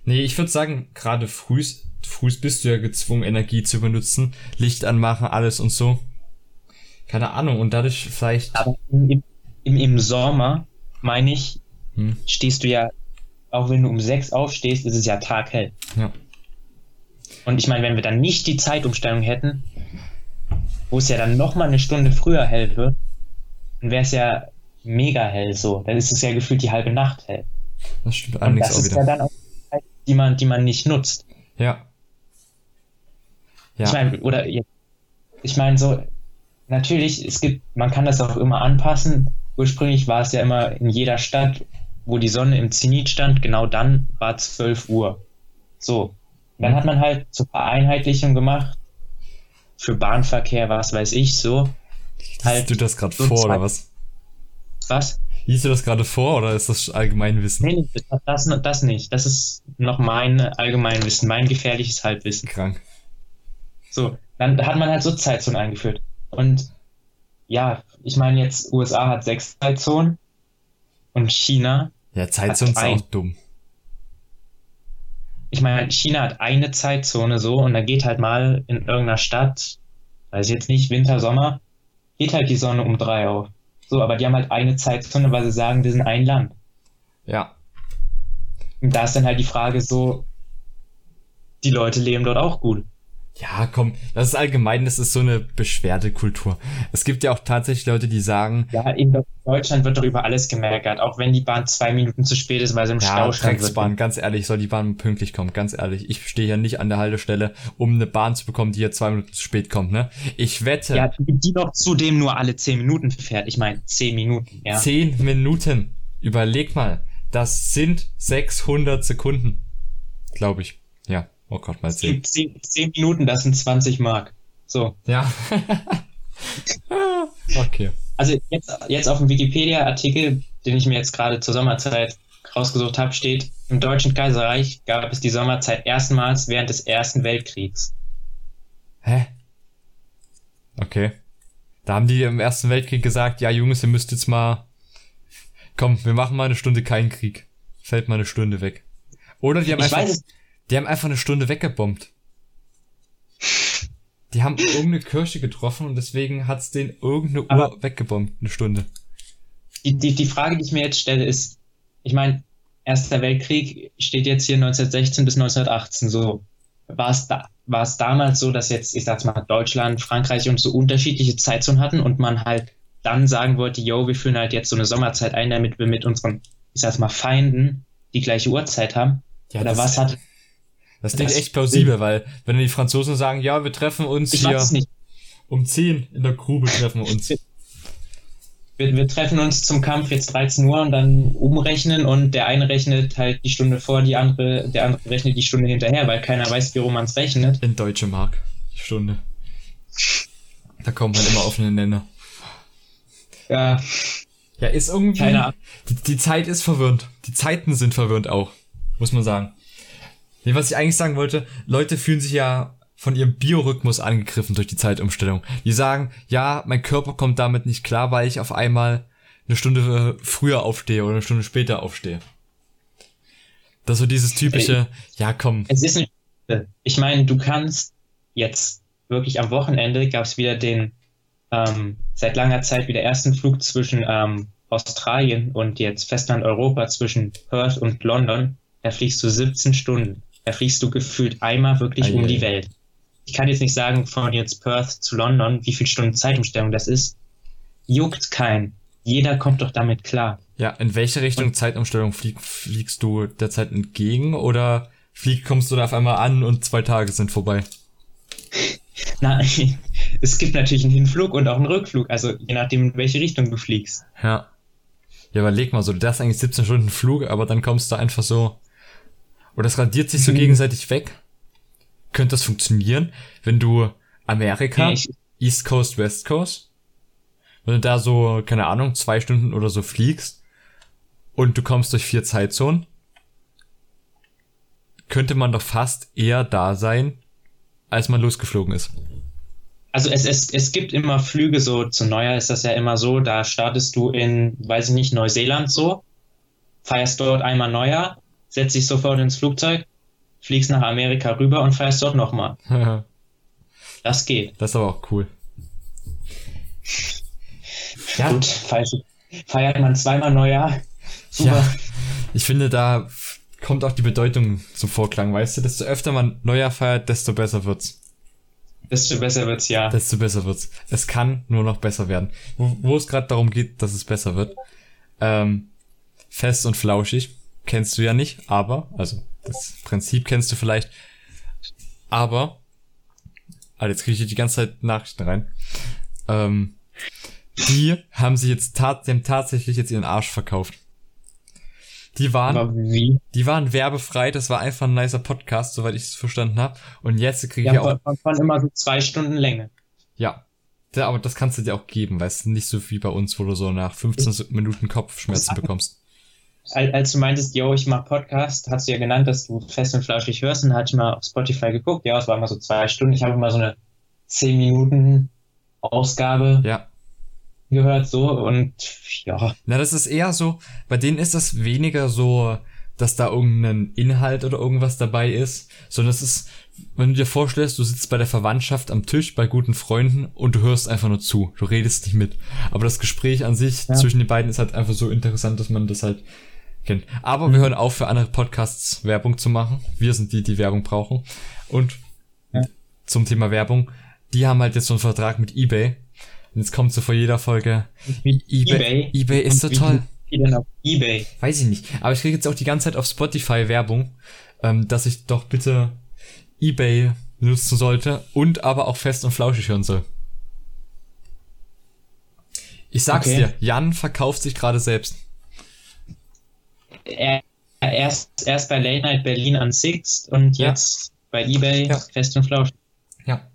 Nee, ich würde sagen, gerade frühs, frühs bist du ja gezwungen, Energie zu benutzen, Licht anmachen, alles und so. Keine Ahnung, und dadurch vielleicht. Aber im, im, im Sommer, meine ich, Hm. stehst du ja, auch wenn du um sechs aufstehst, ist es ja taghell. Ja. Und ich meine, wenn wir dann nicht die Zeitumstellung hätten, wo es ja dann nochmal eine Stunde früher hell wird, dann wäre es ja mega hell so. Dann ist es ja gefühlt die halbe Nacht hell. Das stimmt Und allerdings das auch ist wieder. ja dann auch die Zeit, die man, die man nicht nutzt. Ja. Ja. Ich meine, oder ich meine so, natürlich, es gibt, man kann das auch immer anpassen. Ursprünglich war es ja immer in jeder Stadt, wo die Sonne im Zenit stand, genau dann war 12 Uhr. So. Dann Mhm. hat man halt zur Vereinheitlichung gemacht, für Bahnverkehr, was weiß ich, so. Liest du das gerade vor, oder was? Was? Liest du das gerade vor, oder ist das Allgemeinwissen? Nee, das, das nicht. Das ist noch mein Allgemeinwissen, mein gefährliches Halbwissen. Krank. So, dann hat man halt so Zeitzonen eingeführt. Und ja, ich meine jetzt, USA hat sechs Zeitzonen und China, Ja, Zeitzone ist Hat ein- auch dumm. Ich meine, China hat eine Zeitzone so und da geht halt mal in irgendeiner Stadt, weiß ich jetzt nicht, Winter, Sommer, geht halt die Sonne um drei auf. So, aber die haben halt eine Zeitzone, weil sie sagen, wir sind ein Land. Ja. Und da ist dann halt die Frage so, die Leute leben dort auch gut. Ja, komm, das ist allgemein, das ist so eine Beschwerdekultur. Es gibt ja auch tatsächlich Leute, die sagen, Ja, in Deutschland wird doch über alles gemeckert, auch wenn die Bahn zwei Minuten zu spät ist, weil sie im ja, Stau stand. Drecksbahn, ganz ehrlich, soll die Bahn pünktlich kommen, ganz ehrlich. Ich stehe hier nicht an der Haltestelle, um eine Bahn zu bekommen, die hier zwei Minuten zu spät kommt, ne? Ich wette, Ja, die doch zudem nur alle zehn Minuten fährt. Ich meine, zehn Minuten, ja. zehn Minuten. Überleg mal, das sind 600 Sekunden. Glaube ich. Ja, oh Gott, mal zehn. Zehn, zehn, zehn Minuten, das sind 20 Mark. So. Ja. okay. Also jetzt, jetzt auf dem Wikipedia-Artikel, den ich mir jetzt gerade zur Sommerzeit rausgesucht habe, steht, im Deutschen Kaiserreich gab es die Sommerzeit erstmals während des Ersten Weltkriegs. Hä? Okay. Da haben die im Ersten Weltkrieg gesagt, ja Jungs, ihr müsst jetzt mal, komm, wir machen mal eine Stunde keinen Krieg. Fällt mal eine Stunde weg. Oder die haben Ich einfach, weiß es, die haben einfach eine Stunde weggebombt. Die haben irgendeine Kirche getroffen und deswegen hat's den irgendeine Uhr Aber- weggebombt, eine Stunde. die, die, die Frage, die ich mir jetzt stelle, ist, ich meine, Erster Weltkrieg steht jetzt hier 1916 bis 1918 so. War es, da, war es damals so, dass jetzt, ich sag's mal, Deutschland, Frankreich und so unterschiedliche Zeitzonen hatten und man halt dann sagen wollte, yo, wir führen halt jetzt so eine Sommerzeit ein, damit wir mit unseren, ich sag's mal, Feinden die gleiche Uhrzeit haben? Ja, Oder was hat, Das klingt echt plausibel, weil wenn die Franzosen sagen, ja, wir treffen uns Ich hier um 10 in der Grube treffen wir uns. Wir, wir treffen uns zum Kampf jetzt 13 Uhr und dann umrechnen und der eine rechnet halt die Stunde vor, die andere, der andere rechnet die Stunde hinterher, weil keiner weiß, wie rum man es rechnet. In deutsche Mark. Die Stunde. Da kommt man immer auf einen Nenner. Ja, Ja, ist irgendwie. Keine Ahnung. Die, die Zeit ist verwirrend. Die Zeiten sind verwirrend auch. Muss man sagen. Nee, was ich eigentlich sagen wollte, Leute fühlen sich ja von ihrem Biorhythmus angegriffen durch die Zeitumstellung. Die sagen, ja, mein Körper kommt damit nicht klar, weil ich auf einmal eine Stunde früher aufstehe oder eine Stunde später aufstehe. Das ist so dieses typische, ja komm, es ist nicht. Ich meine, du kannst jetzt wirklich am Wochenende gab es wieder den ähm, seit langer Zeit wieder ersten Flug zwischen ähm, Australien und jetzt Festland Europa zwischen Perth und London. Da fliegst du 17 Stunden. Da fliegst du gefühlt einmal wirklich um Eieiei. die Welt. Ich kann jetzt nicht sagen, von jetzt Perth zu London, wie viel Stunden Zeitumstellung das ist. Juckt keinen. Jeder kommt doch damit klar. Ja, in welche Richtung Zeitumstellung flieg, fliegst du derzeit entgegen oder flieg, kommst du da auf einmal an und zwei Tage sind vorbei? Nein, es gibt natürlich einen Hinflug und auch einen Rückflug, also je nachdem, in welche Richtung du fliegst. Ja. Ja, überleg mal so, du hast eigentlich 17 Stunden Flug, aber dann kommst du einfach so. Oder das radiert sich so Mhm. gegenseitig weg. Könnte das funktionieren, wenn du Amerika, ich- East Coast, West Coast, wenn du da so, keine Ahnung, zwei Stunden oder so fliegst und du kommst durch vier Zeitzonen, könnte man doch fast eher da sein, als man losgeflogen ist. Also es, es, es gibt immer Flüge, so zu Neujahr ist das ja immer so, da startest du in, weiß ich nicht, Neuseeland so, feierst dort einmal Neujahr, setzt dich sofort ins Flugzeug, fliegst nach Amerika rüber und feierst dort nochmal. Das geht. das ist aber auch cool. Ja, Gut, feiert, man zweimal Neujahr. Super. Ja, ich finde, da kommt auch die Bedeutung zum Vorklang, weißt du? Desto öfter man Neujahr feiert, desto besser wird's. Desto besser wird's ja. Desto besser wird's. Es kann nur noch besser werden. Wo, wo es gerade darum geht, dass es besser wird. Ähm, fest und flauschig kennst du ja nicht, aber, also das Prinzip kennst du vielleicht, aber, ah, jetzt kriege ich die ganze Zeit Nachrichten rein. Ähm, die haben sie jetzt tat, dem tatsächlich jetzt ihren Arsch verkauft. Die waren, wie? die waren werbefrei, das war einfach ein nicer Podcast, soweit ich es verstanden habe. Und jetzt kriege ich Ja, auch von, immer so zwei Stunden Länge. ja. Ja, aber das kannst du dir auch geben, weißt du, nicht so wie bei uns, wo du so nach 15 Minuten Kopfschmerzen bekommst. Als, du meintest, yo, ich mach Podcast, hast du ja genannt, dass du fest und flauschig hörst und hatte ich mal auf Spotify geguckt. Ja, es war immer so zwei Stunden. Ich habe immer so eine 10 Minuten Ausgabe Ja. gehört, so und ja, Na, das ist eher so, bei denen ist das weniger so, dass da irgendein Inhalt oder irgendwas dabei ist, sondern es ist, wenn du dir vorstellst, du sitzt bei der Verwandtschaft am Tisch bei guten Freunden und du hörst einfach nur zu, du redest nicht mit. Aber das Gespräch an sich Ja. zwischen den beiden ist halt einfach so interessant, dass man das halt kennt. Aber wir hören auf, für andere Podcasts Werbung zu machen. Wir sind die, die Werbung brauchen. Und Ja. zum Thema Werbung, die haben halt jetzt so einen Vertrag mit eBay. Und jetzt kommt so vor jeder Folge, mit eBay, eBay ist so toll. viel denn auf Ebay? Weiß ich nicht. Aber ich kriege jetzt auch die ganze Zeit auf Spotify Werbung, ähm, dass ich doch bitte eBay benutzen sollte und aber auch fest und flauschig hören soll. Ich sag's Okay. dir, Jan verkauft sich gerade selbst. Er, erst, erst bei Late Night Berlin an Sixt und Ja. jetzt bei Ebay Ja. fest und flauschig. Ja.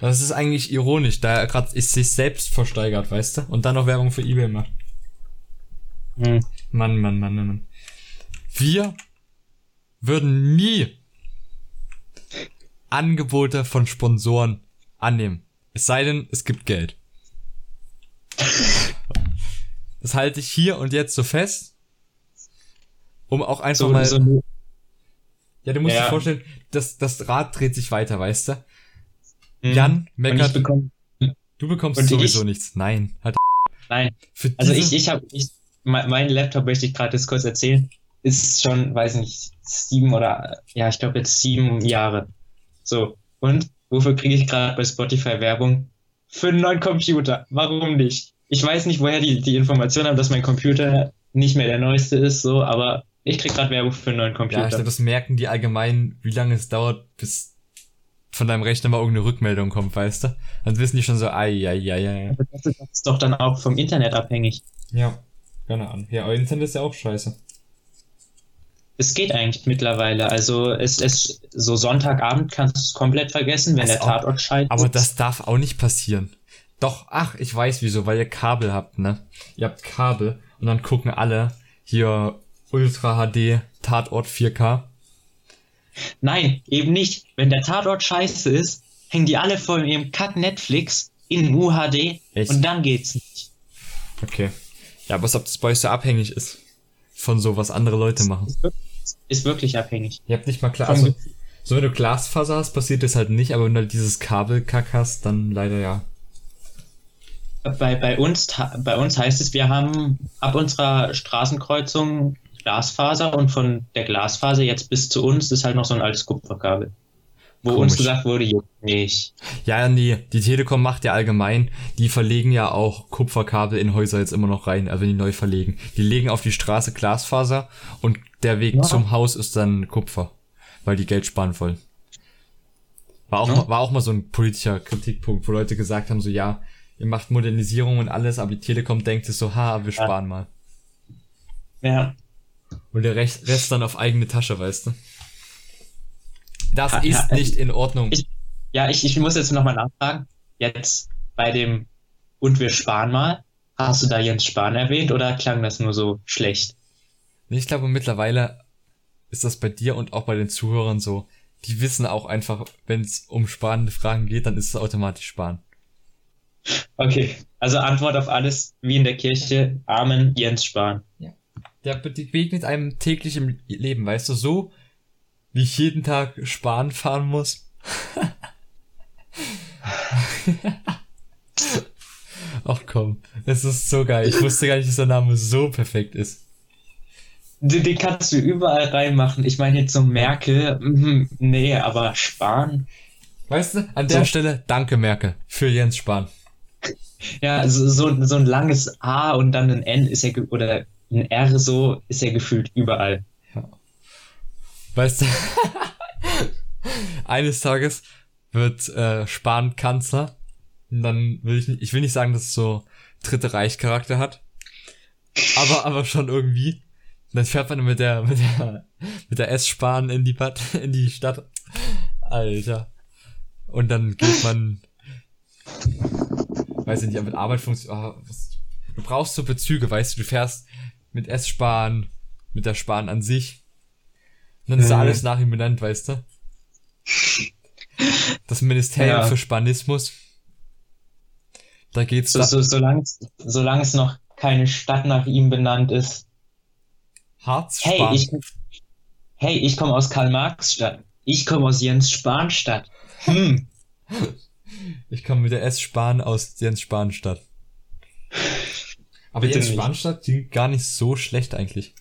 Das ist eigentlich ironisch, da er gerade sich selbst versteigert, weißt du? Und dann noch Werbung für eBay macht. Hm. Mann, Mann, Mann, Mann, Mann. Wir würden nie Angebote von Sponsoren annehmen. Es sei denn, es gibt Geld. Das halte ich hier und jetzt so fest, um auch einfach So, mal. so, ja, du musst Ja. dir vorstellen, das, das Rad dreht sich weiter, weißt du? hm. Jan meckert, bekomme, du bekommst und sowieso ich- nichts. Nein, halt. nein, Also ich, ich habe, ich, mein, mein Laptop möchte ich gerade jetzt kurz erzählen, ist schon, weiß nicht, sieben oder, ja, ich glaube jetzt sieben Jahre. So, und wofür kriege ich gerade bei Spotify Werbung? Für einen neuen Computer. Warum nicht? Ich weiß nicht, woher die, die Information haben, dass mein Computer nicht mehr der neueste ist, so, aber Ich krieg gerade Werbung für einen neuen Computer. Ja, ich glaube, das merken die allgemein, wie lange es dauert, bis von deinem Rechner mal irgendeine Rückmeldung kommt, weißt du? Dann wissen die schon so, ai, ai, ai, ai. Das ist, das ist doch dann auch vom Internet abhängig. Ja, keine Ahnung. Ja, euer Internet ist ja auch scheiße. Es geht eigentlich mittlerweile. Also es ist so Sonntagabend kannst du es komplett vergessen, wenn Das der Tatort scheiße Aber das darf auch nicht passieren. Doch, ach, ich weiß wieso, weil ihr Kabel habt, ne? Ihr habt Kabel und dann gucken alle hier Ultra HD Tatort 4K. Nein, eben nicht. Wenn der Tatort scheiße ist, hängen die alle vor ihrem Cut Netflix in UHD Echt? und dann geht's nicht. Okay. Ja, aber als ob das bei euch so abhängig ist von so, was andere Leute machen. Ist wirklich, ist wirklich abhängig. Ihr habt nicht mal klar, also, so wenn du Glasfaser hast, passiert das halt nicht, aber wenn du halt dieses Kabelkack hast, dann leider ja. Bei, bei, uns, bei uns heißt es, wir haben ab unserer Straßenkreuzung Glasfaser und von der Glasfaser jetzt bis zu uns ist halt noch so ein altes Kupferkabel. Wo Komisch. uns gesagt wurde, juckt nicht. Ja, ja, nee, die Telekom macht ja allgemein, die verlegen ja auch Kupferkabel in Häuser jetzt immer noch rein, also wenn die neu verlegen. Die legen auf die Straße Glasfaser und der Weg Ja. zum Haus ist dann Kupfer, weil die Geld sparen wollen. War auch, Ja. mal, war auch mal so ein politischer Kritikpunkt, wo Leute gesagt haben, so ja, ihr macht Modernisierung und alles, aber die Telekom denkt es so, ha, wir Ja. sparen mal. Ja. Und der Rest, dann auf eigene Tasche, weißt du? Das Ha- ist ha- nicht in Ordnung. Ich- Ja, ich, ich muss jetzt nochmal nachfragen. Jetzt bei dem Und wir sparen mal. Hast du da Jens Spahn erwähnt oder klang das nur so schlecht? Ich glaube, mittlerweile ist das bei dir und auch bei den Zuhörern so. Die wissen auch einfach, wenn es um spannende Fragen geht, dann ist es automatisch Sparen. Okay, also Antwort auf alles wie in der Kirche. Amen, Jens Spahn. Der begegnet einem täglich im Leben, weißt du, so wie ich jeden Tag Sparen fahren muss. Ach komm, es ist so geil. Ich wusste gar nicht, dass der Name so perfekt ist. Den, den kannst du überall reinmachen. Ich meine jetzt so Merkel, mhm, nee, aber Spahn. Weißt du, an der So. Stelle danke Merkel für Jens Spahn. Ja, so, so, so ein langes A und dann ein N ist ja, oder ein R so, ist ja gefühlt überall. Weißt du, eines Tages wird äh, Spahn Kanzler. Und dann will ich ich will nicht sagen, dass es so Dritte Reich Charakter hat. Aber, aber schon irgendwie. Und dann fährt man mit der, mit der, mit der S-Bahn in die Bad, in die Stadt. Alter. Und dann geht man, weiß ich nicht, mit Arbeit funktioniert, du brauchst so Bezüge, weißt du, du fährst mit S-Bahn, mit der Spahn an sich. Und dann ist Mhm. alles nach ihm benannt, weißt du? Das Ministerium Ja. für Spanismus. Da geht's So, da, so, solange, es- solange es noch keine Stadt nach ihm benannt ist. Harz, Hey, ich, hey, ich komme aus Karl-Marx-Stadt. Ich komme aus Jens-Spahn-Stadt. Hm. Ich komme mit der S-Spahn aus Jens Spahnstadt. Aber Bitte Jens nicht. Spahnstadt klingt gar nicht so schlecht eigentlich.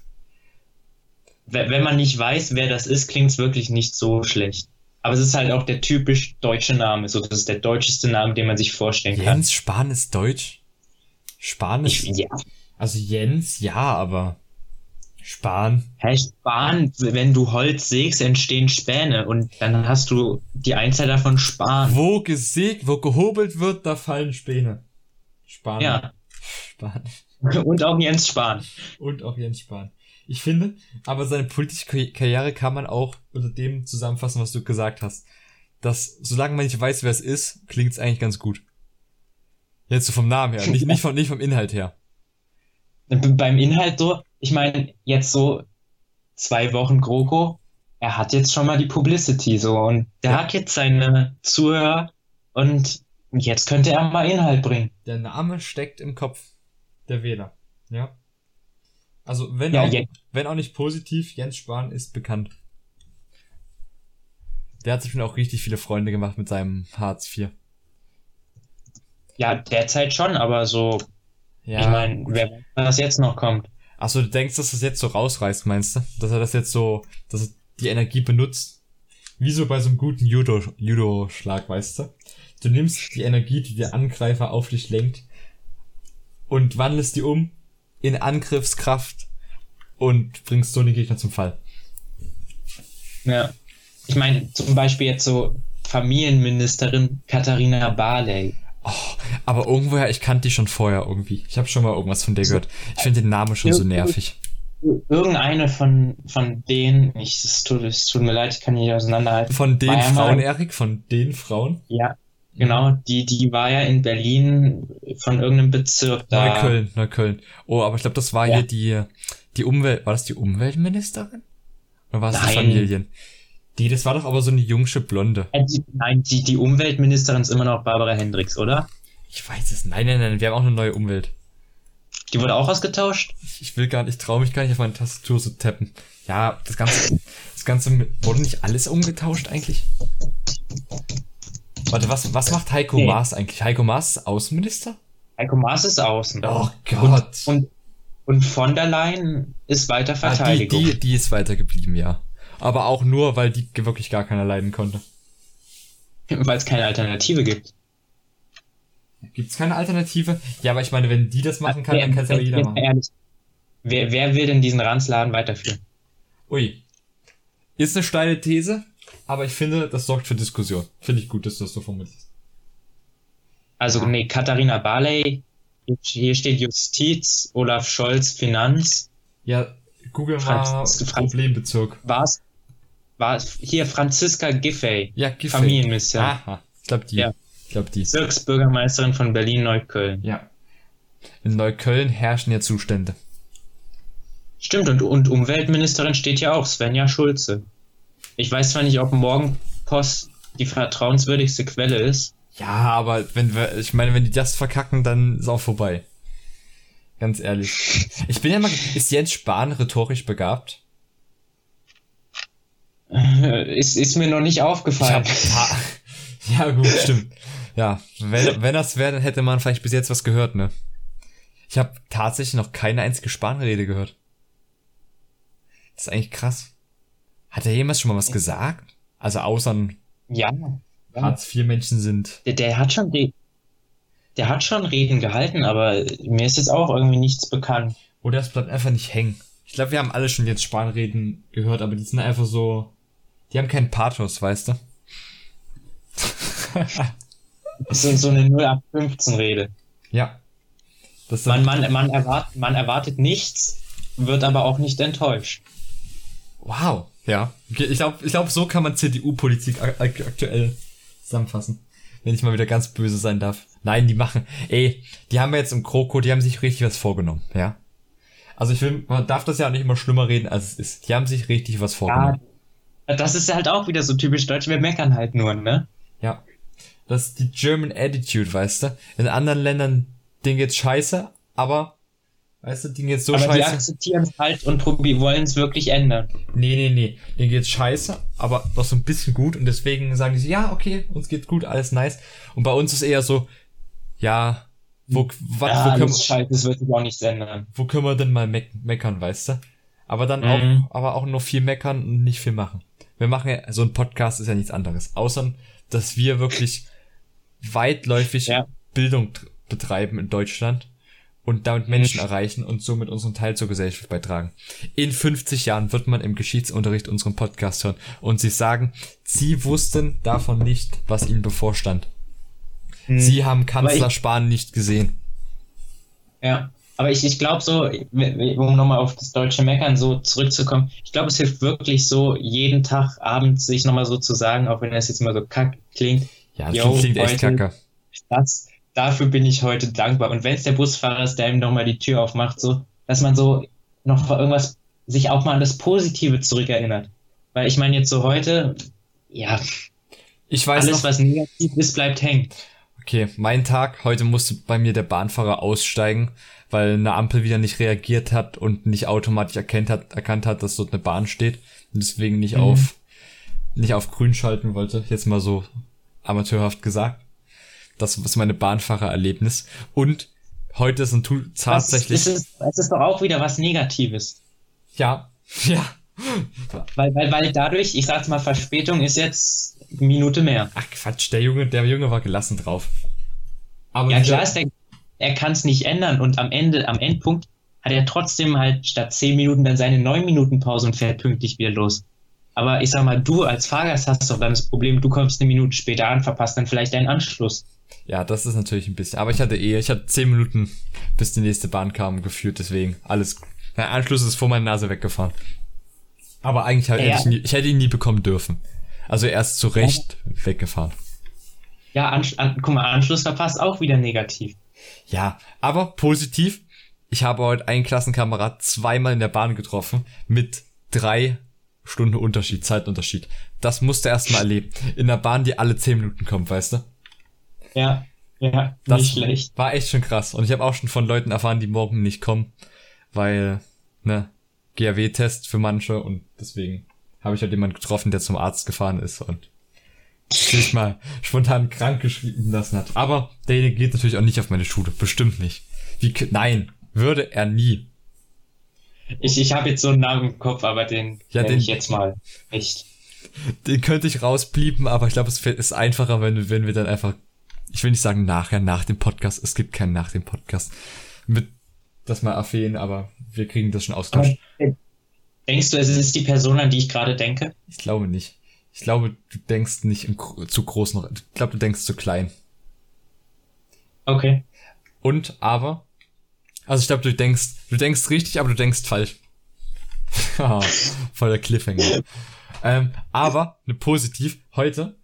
Wenn man nicht weiß, wer das ist, klingt es wirklich nicht so schlecht. Aber es ist halt auch der typisch deutsche Name. So, das ist der deutscheste Name, den man sich vorstellen kann. Jens Spahn ist deutsch? Spahn ist, Ich, ja. also Jens, ja, aber Spahn. Hey, Spahn, wenn du Holz sägst, entstehen Späne und dann hast du die Einzahl davon Spahn. Wo gesägt, wo gehobelt wird, da fallen Späne. Spahn. Ja, Spahn. und auch Jens Spahn. Und auch Jens Spahn. Ich finde, aber seine politische Karri- Karriere kann man auch unter dem zusammenfassen, was du gesagt hast. Dass, solange man nicht weiß, wer es ist, klingt es eigentlich ganz gut. Jetzt so vom Namen her, nicht, nicht, vom, nicht vom Inhalt her. Beim Inhalt so, ich meine, jetzt so zwei Wochen GroKo, er hat jetzt schon mal die Publicity so und der Ja. hat jetzt seine Zuhörer und jetzt könnte er mal Inhalt bringen. Der Name steckt im Kopf der Wähler. Ja. Also, wenn, Ja, auch, wenn auch nicht positiv, Jens Spahn ist bekannt. Der hat sich schon auch richtig viele Freunde gemacht mit seinem Hartz IV. Ja, derzeit schon, aber so, Ja. ich meine, wer weiß, was jetzt noch kommt. Achso, du denkst, dass das jetzt so rausreißt, meinst du? Dass er das jetzt so, dass er die Energie benutzt? Wie so bei so einem guten Judo, Judo-Schlag, weißt du? Du nimmst die Energie, die der Angreifer auf dich lenkt und wandelst die um in Angriffskraft und bringst so den Gegner zum Fall. Ja. Ich meine, zum Beispiel jetzt so Familienministerin Katharina Barley. Oh, aber irgendwoher, ich kannte die schon vorher irgendwie. Ich habe schon mal irgendwas von der gehört. Ich finde den Namen schon so nervig. Irgendeine von, von denen, ich, es tut, es tut mir leid, ich kann nicht auseinanderhalten. Von den Frauen, Erik? Von den Frauen? Ja, genau. Die, die war ja in Berlin von irgendeinem Bezirk da. Neukölln, Neukölln. Oh, aber ich glaube, das war ja. hier die, die Umwelt, war das die Umweltministerin? Oder war es die Familien? Die, das war doch aber so eine jungsche Blonde. Nein, die, die Umweltministerin ist immer noch Barbara Hendricks, oder? Ich weiß es. Nein, nein, nein, wir haben auch eine neue Umwelt. Die wurde auch ausgetauscht? Ich will gar nicht, traue mich gar nicht auf meine Tastatur zu tappen. Ja, das Ganze, das Ganze, wurde nicht alles umgetauscht eigentlich? Warte, was, was macht Heiko nee. Maas eigentlich? Heiko Maas ist Außenminister? Heiko Maas ist Außen. Oh Gott. Und, und, und von der Leyen ist weiter Verteidigung. Ah, die, die, die ist weiter geblieben, ja aber auch nur, weil die wirklich gar keiner leiden konnte. Weil es keine Alternative gibt. Gibt es keine Alternative? Ja, aber ich meine, wenn die das machen kann, wer, dann kann es ja jeder machen. Ehrlich, wer, wer will denn diesen Ranzladen weiterführen? Ui. Ist eine steile These, aber ich finde, das sorgt für Diskussion. Finde ich gut, dass du das so formulierst. Also, nee, Katharina Barley, hier steht Justiz, Olaf Scholz, Finanz. Ja, Google mal Franz Problembezirk. Was? war hier Franziska Giffey. Ja, Giffey. Familienminister. Aha, ich glaube die. Ja. Ich glaube die. Bezirksbürgermeisterin von Berlin-Neukölln. Ja. In Neukölln herrschen ja Zustände. Stimmt, und, und Umweltministerin steht ja auch, Svenja Schulze. Ich weiß zwar nicht, ob Morgenpost die vertrauenswürdigste Quelle ist. Ja, aber wenn wir, ich meine, wenn die das verkacken, dann ist auch vorbei. Ganz ehrlich. Ich bin ja mal, ist Jens Spahn rhetorisch begabt? Ist, ist mir noch nicht aufgefallen. ja, gut, stimmt. Ja, wenn, wenn das wäre, dann hätte man vielleicht bis jetzt was gehört, ne? Ich habe tatsächlich noch keine einzige Spanrede gehört. Das ist eigentlich krass. Hat er jemals schon mal was gesagt? Also außer ja, ja. Hartz IV Menschen sind. Der, der hat schon die, der hat schon Reden gehalten, aber mir ist jetzt auch irgendwie nichts bekannt. Oder es bleibt einfach nicht hängen. Ich glaube, wir haben alle schon jetzt Spanreden gehört, aber die sind einfach so die haben keinen Pathos, weißt du? das ist so eine 0815-Rede. Ja. Das man, man, man, erwart, man erwartet nichts, wird aber auch nicht enttäuscht. Wow, ja. Ich glaube, ich glaub, so kann man CDU-Politik aktuell zusammenfassen. Wenn ich mal wieder ganz böse sein darf. Nein, die machen, ey, die haben jetzt im Kroko, die haben sich richtig was vorgenommen, ja. Also ich will, man darf das ja auch nicht immer schlimmer reden, als es ist. Die haben sich richtig was vorgenommen. Ja, das ist halt auch wieder so typisch deutsch, wir meckern halt nur, ne? Ja. Das ist die German Attitude, weißt du? In anderen Ländern, denen geht's scheiße, aber, weißt du, denen geht's so aber scheiße. Die akzeptieren es halt und wollen es wirklich ändern. Nee, nee, nee. Denen geht's scheiße, aber doch so ein bisschen gut und deswegen sagen die so, ja, okay, uns geht's gut, alles nice. Und bei uns ist eher so, ja, wo, wat, ja, wo können wir, scheiße, das wird sich auch nichts ändern. Wo können wir denn mal me meckern, weißt du? Aber dann mhm. auch, aber auch nur viel meckern und nicht viel machen wir machen ja, so ein Podcast ist ja nichts anderes, außer, dass wir wirklich weitläufig ja. Bildung betreiben in Deutschland und damit Menschen erreichen und somit unseren Teil zur Gesellschaft beitragen. In 50 Jahren wird man im Geschichtsunterricht unseren Podcast hören und sie sagen, sie wussten davon nicht, was ihnen bevorstand. Mhm. Sie haben Kanzler Spahn nicht gesehen. Ja. Aber ich, ich glaube so, um nochmal auf das deutsche Meckern so zurückzukommen, ich glaube, es hilft wirklich so, jeden Tag abends sich nochmal so zu sagen, auch wenn das jetzt immer so kack klingt. Ja, das klingt echt kacke. Das, dafür bin ich heute dankbar. Und wenn es der Busfahrer ist, der ihm nochmal die Tür aufmacht, so, dass man so noch irgendwas, sich auch mal an das Positive zurückerinnert. Weil ich meine jetzt so heute, ja, ich weiß alles, noch, was negativ ist, bleibt hängen. Okay, mein Tag, heute musste bei mir der Bahnfahrer aussteigen weil eine Ampel wieder nicht reagiert hat und nicht automatisch erkennt hat, erkannt hat, dass dort eine Bahn steht und deswegen nicht mhm. auf nicht auf grün schalten wollte, jetzt mal so amateurhaft gesagt. Das ist meine Bahnfahrererlebnis und heute ist ein Tool tatsächlich es ist, es ist doch auch wieder was negatives. Ja. Ja. Weil, weil, weil dadurch, ich sag's mal, Verspätung ist jetzt Minute mehr. Ach Quatsch, der Junge, der Junge war gelassen drauf. Aber ja, klar ist der er kann es nicht ändern und am Ende, am Endpunkt hat er trotzdem halt statt 10 Minuten dann seine 9 Minuten Pause und fährt pünktlich wieder los. Aber ich sag mal, du als Fahrgast hast doch dann das Problem, du kommst eine Minute später an, verpasst dann vielleicht deinen Anschluss. Ja, das ist natürlich ein bisschen. Aber ich hatte eh, ich hatte 10 Minuten, bis die nächste Bahn kam, geführt, deswegen alles. Mein Anschluss ist vor meiner Nase weggefahren. Aber eigentlich halt, Ja. hätte ich, nie, ich hätte ihn nie bekommen dürfen. Also erst zu Recht weggefahren. Ja, Ansch an, guck mal, Anschluss verpasst auch wieder negativ. Ja, aber positiv. Ich habe heute einen Klassenkamerad zweimal in der Bahn getroffen mit drei Stunden Unterschied, Zeitunterschied. Das musste er erst mal erleben. In der Bahn, die alle zehn Minuten kommt, weißt du? Ja, ja, Das nicht schlecht. war echt schon krass. Und ich habe auch schon von Leuten erfahren, die morgen nicht kommen, weil, ne, GAW-Test für manche und deswegen habe ich halt jemanden getroffen, der zum Arzt gefahren ist und sich mal spontan krank geschrieben lassen hat. Aber derjenige geht natürlich auch nicht auf meine Schule. Bestimmt nicht. Wie, nein, würde er nie. Ich, ich habe jetzt so einen Namen im Kopf, aber den Ja, den- ich jetzt mal nicht. Den könnte ich rausbliepen, aber ich glaube, es ist einfacher, wenn, wenn wir dann einfach, ich will nicht sagen nachher, nach dem Podcast, es gibt keinen nach dem Podcast, mit das mal erwähnen, aber wir kriegen das schon ausgetauscht. Denkst du, es ist die Person, an die ich gerade denke? Ich glaube nicht. Ich glaube, du denkst nicht gro- zu großen, ich glaube, du denkst zu klein. Okay. Und, aber, also ich glaube, du denkst, du denkst richtig, aber du denkst falsch. Haha, Voll der Cliffhanger. ähm, aber, ne, positiv, heute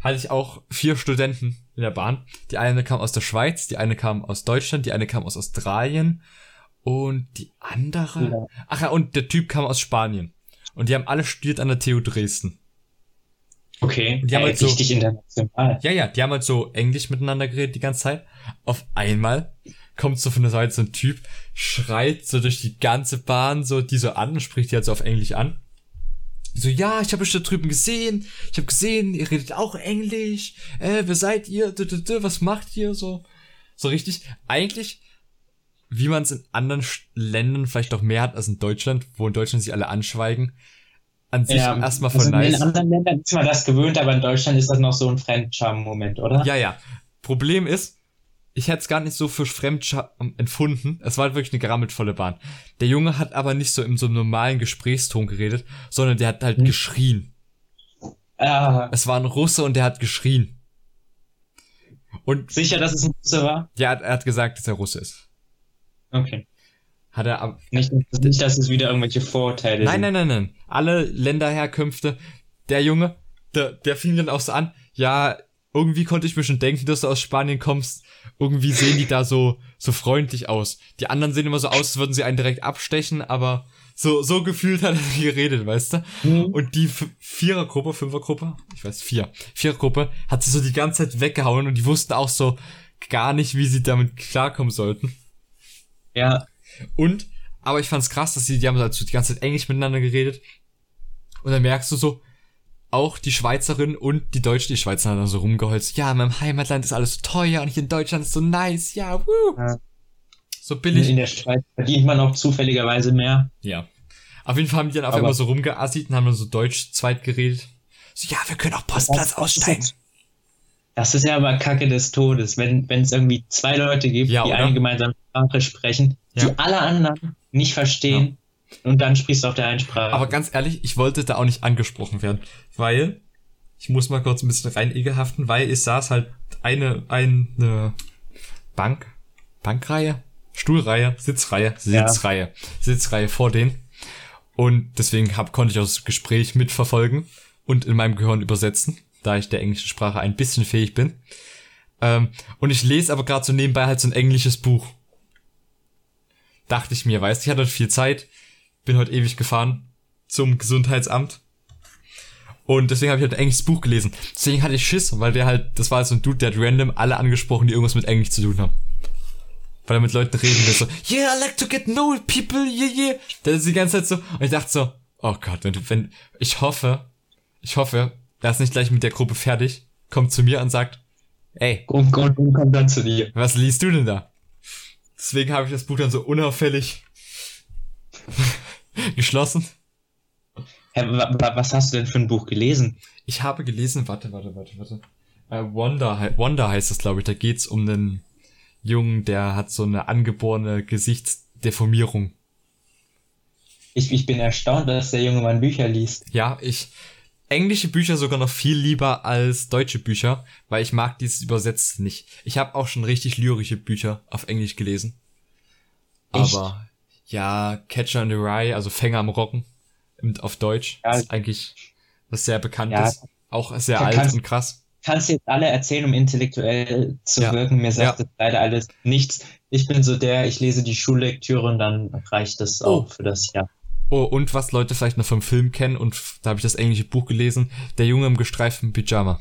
hatte ich auch vier Studenten in der Bahn. Die eine kam aus der Schweiz, die eine kam aus Deutschland, die eine kam aus Australien und die andere, Ja. ach ja, und der Typ kam aus Spanien. Und die haben alle studiert an der TU Dresden. Okay. Die haben Ey, halt so- richtig international. Ja, ja, die haben halt so Englisch miteinander geredet die ganze Zeit. Auf einmal kommt so von der Seite so ein Typ, schreit so durch die ganze Bahn so die so an, spricht die halt so auf Englisch an. So, ja, ich habe euch da drüben gesehen. Ich habe gesehen, ihr redet auch Englisch. Äh, wer seid ihr? Was macht ihr? So, so richtig. Eigentlich, wie man es in anderen Ländern vielleicht auch mehr hat als in Deutschland, wo in Deutschland sich alle anschweigen. An sich erstmal voll also nice. In anderen Ländern ist man das gewöhnt, aber in Deutschland ist das noch so ein Fremdscham-Moment, oder? Ja, ja. Problem ist, ich hätte es gar nicht so für Fremdscham empfunden. Es war halt wirklich eine gerammeltvolle Bahn. Der Junge hat aber nicht so in so einem normalen Gesprächston geredet, sondern der hat halt Hm. geschrien. Ah, Es war ein Russe und der hat geschrien. Und sicher, dass es ein Russe war? ja, er hat- er hat gesagt, dass er Russe ist. Okay. Hat er ab Nicht, nicht, dass es wieder irgendwelche Vorurteile Nein, sind. nein, nein, nein. Alle Länderherkünfte. Der Junge, der, der fing dann auch so an, ja, irgendwie konnte ich mir schon denken, dass du aus Spanien kommst. Irgendwie sehen die da so, so freundlich aus. Die anderen sehen immer so aus, als würden sie einen direkt abstechen, aber so, so gefühlt hat er geredet, weißt du? Mhm. Und die Vierergruppe, Fünfergruppe, ich weiß, vier, Vierergruppe hat sie so die ganze Zeit weggehauen und die wussten auch so gar nicht, wie sie damit klarkommen sollten. Ja, Und, aber ich fand's krass, dass sie, die haben halt so die ganze Zeit Englisch miteinander geredet. Und dann merkst du so, auch die Schweizerin und die Deutsche, die Schweizer haben dann so rumgeholzt. Ja, in meinem Heimatland ist alles so teuer und hier in Deutschland ist so nice. Ja, woo. Ja. So billig. in der Schweiz verdient man auch zufälligerweise mehr. Ja. Auf jeden Fall haben die dann auf einmal so rumgeassit und haben dann so Deutsch zweit geredet. So, ja, wir können auch Postplatz aussteigen. Das ist ja aber Kacke des Todes, wenn wenn es irgendwie zwei Leute gibt, Ja, die oder? eine gemeinsame Sprache sprechen, Ja. die alle anderen nicht verstehen und dann sprichst du auf der einen Sprache. Aber ganz ehrlich, ich wollte da auch nicht angesprochen werden, weil ich muss mal kurz ein bisschen rein ekelhaften, weil es saß halt eine eine Bank Bankreihe, Stuhlreihe, Sitzreihe, Ja. Sitzreihe, Sitzreihe vor denen und deswegen hab, konnte ich auch das Gespräch mitverfolgen und in meinem Gehirn übersetzen, da ich der englischen Sprache ein bisschen fähig bin. Ähm, und ich lese aber gerade so nebenbei halt so ein englisches Buch. Dachte ich mir, weißt du, ich hatte viel Zeit, bin heute ewig gefahren zum Gesundheitsamt. Und deswegen habe ich halt ein englisches Buch gelesen. Deswegen hatte ich Schiss, weil der halt, das war so ein Dude, der hat random alle angesprochen, die irgendwas mit Englisch zu tun haben. Weil er mit Leuten reden will, so, yeah, I like to get know people, yeah, yeah. Der ist die ganze Zeit so, und ich dachte so, oh Gott, wenn, wenn, ich hoffe, ich hoffe, er ist nicht gleich mit der Gruppe fertig, kommt zu mir und sagt, ey, und, und, und kommt dann zu dir. was liest du denn da? Deswegen habe ich das Buch dann so unauffällig geschlossen. Hä, wa, wa, was hast du denn für ein Buch gelesen? Ich habe gelesen, warte, warte, warte, warte. Äh, Wonder, hei- Wonder heißt es, glaube ich. Da geht's um einen Jungen, der hat so eine angeborene Gesichts, Deformierung. Ich, ich bin erstaunt, dass der junge Mann Bücher liest. Ja, ich englische Bücher sogar noch viel lieber als deutsche Bücher, weil ich mag dieses Übersetzt nicht. Ich habe auch schon richtig lyrische Bücher auf Englisch gelesen. Echt? Aber ja, Catcher in the Rye, also Fänger am Rocken und auf Deutsch Ja. ist eigentlich was sehr bekanntes, Ja. auch sehr alt kannst- und krass. Kannst jetzt alle erzählen, um intellektuell zu Ja. wirken. Mir sagt das leider alles nichts. Ich bin so der, ich lese die Schullektüre und dann reicht das Oh. auch für das Jahr. Oh, und was Leute vielleicht noch vom Film kennen, und da habe ich das englische Buch gelesen, Der Junge im gestreiften Pyjama.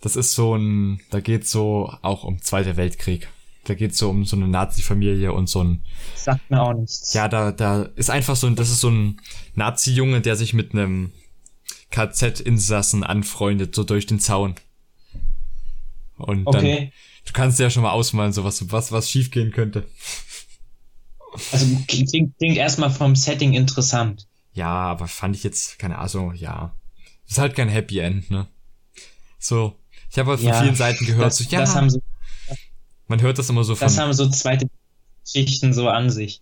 Das ist so ein, da geht's so auch um Zweiter Weltkrieg. Da geht's so um so eine Nazi-Familie und so ein, Sagt mir auch nichts. ja, da, da ist einfach so ein, das ist so ein Nazi-Junge, der sich mit einem KZ-Insassen anfreundet, so durch den Zaun. Und dann, Okay. du kannst dir ja schon mal ausmalen, so was, was, was schiefgehen könnte. Also klingt, klingt erstmal vom Setting interessant. Ja, aber fand ich jetzt, keine Ahnung, ja. Ist halt kein Happy End, ne? So, ich habe halt von Ja, vielen Seiten gehört, Das, so, ja, das, haben so, man hört das immer so von, das haben so zweite Geschichten so an sich.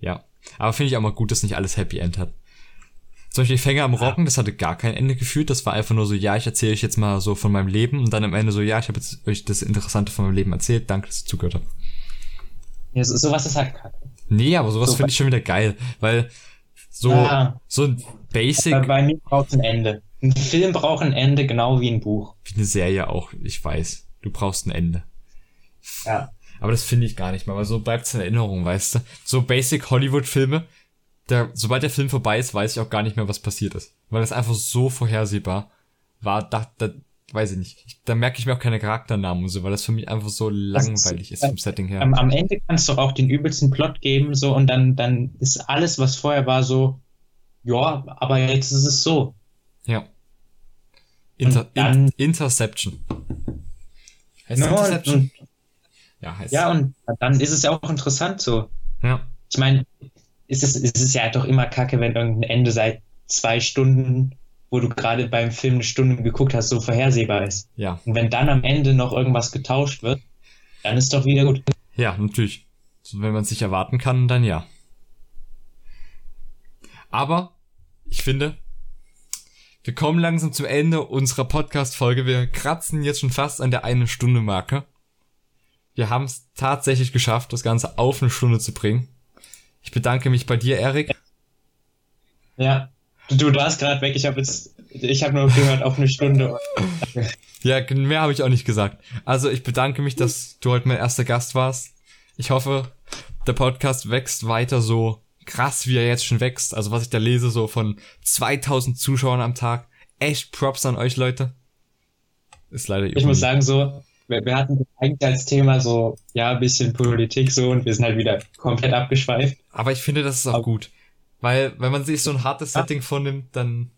ja. Aber finde ich auch mal gut, dass nicht alles Happy End hat. Zum Beispiel Fänger am Rocken, das hatte gar kein Ende gefühlt, das war einfach nur so, ja, ich erzähle euch jetzt mal so von meinem Leben und dann am Ende so, ja, ich habe jetzt euch das Interessante von meinem Leben erzählt, danke, dass ihr zugehört habt. Ja, so, sowas ist halt kacke. Nee, aber sowas So, finde ich schon wieder geil, weil so, Ah. so ein Basic, Bei, bei mir braucht ein Ende. Ein Film braucht ein Ende, genau wie ein Buch. wie eine Serie auch, ich weiß, du brauchst ein Ende. Ja. Aber das finde ich gar nicht mal, weil so bleibt's in Erinnerung, weißt du? So Basic Hollywood-Filme, da, sobald der Film vorbei ist, weiß ich auch gar nicht mehr, was passiert ist. Weil das einfach so vorhersehbar war, da, da weiß ich nicht. Ich, da merke ich mir auch keine Charakternamen und so, weil das für mich einfach so langweilig ist vom Setting her. Am, am Ende kannst du auch den übelsten Plot geben, so, und dann, dann ist alles, was vorher war, so, ja, aber jetzt ist es so. Ja. Inter, In, Interception. Heißt Ja, Interception? Ja, heißt. ja, und dann ist es ja auch interessant so. ja. Ich meine, ist es, ist es ja doch immer kacke, wenn irgendein Ende seit zwei Stunden, wo du gerade beim Film eine Stunde geguckt hast, so vorhersehbar ist. Ja. Und wenn dann am Ende noch irgendwas getauscht wird, dann ist doch wieder gut. Ja, natürlich. Wenn man es sich erwarten kann, dann ja. Aber ich finde, wir kommen langsam zum Ende unserer Podcast-Folge. Wir kratzen jetzt schon fast an der eine Stunde Marke. Wir haben es tatsächlich geschafft, das Ganze auf eine Stunde zu bringen. Ich bedanke mich bei dir, Erik. Ja. Du, warst gerade weg, ich habe jetzt, ich habe nur gehört auf eine Stunde. Ja, mehr habe ich auch nicht gesagt. Also ich bedanke mich, dass du heute mein erster Gast warst. Ich hoffe, der Podcast wächst weiter so krass, wie er jetzt schon wächst. Also was ich da lese, so von 2000 Zuschauern am Tag. Echt Props an euch, Leute. Ist leider Ich muss sagen, so, wir, wir hatten eigentlich als Thema so, ja, ein bisschen Politik so und wir sind halt wieder komplett abgeschweift. Aber ich finde, das ist auch Aber- gut. Weil, wenn man sich so ein hartes Ja. Setting vornimmt, dann,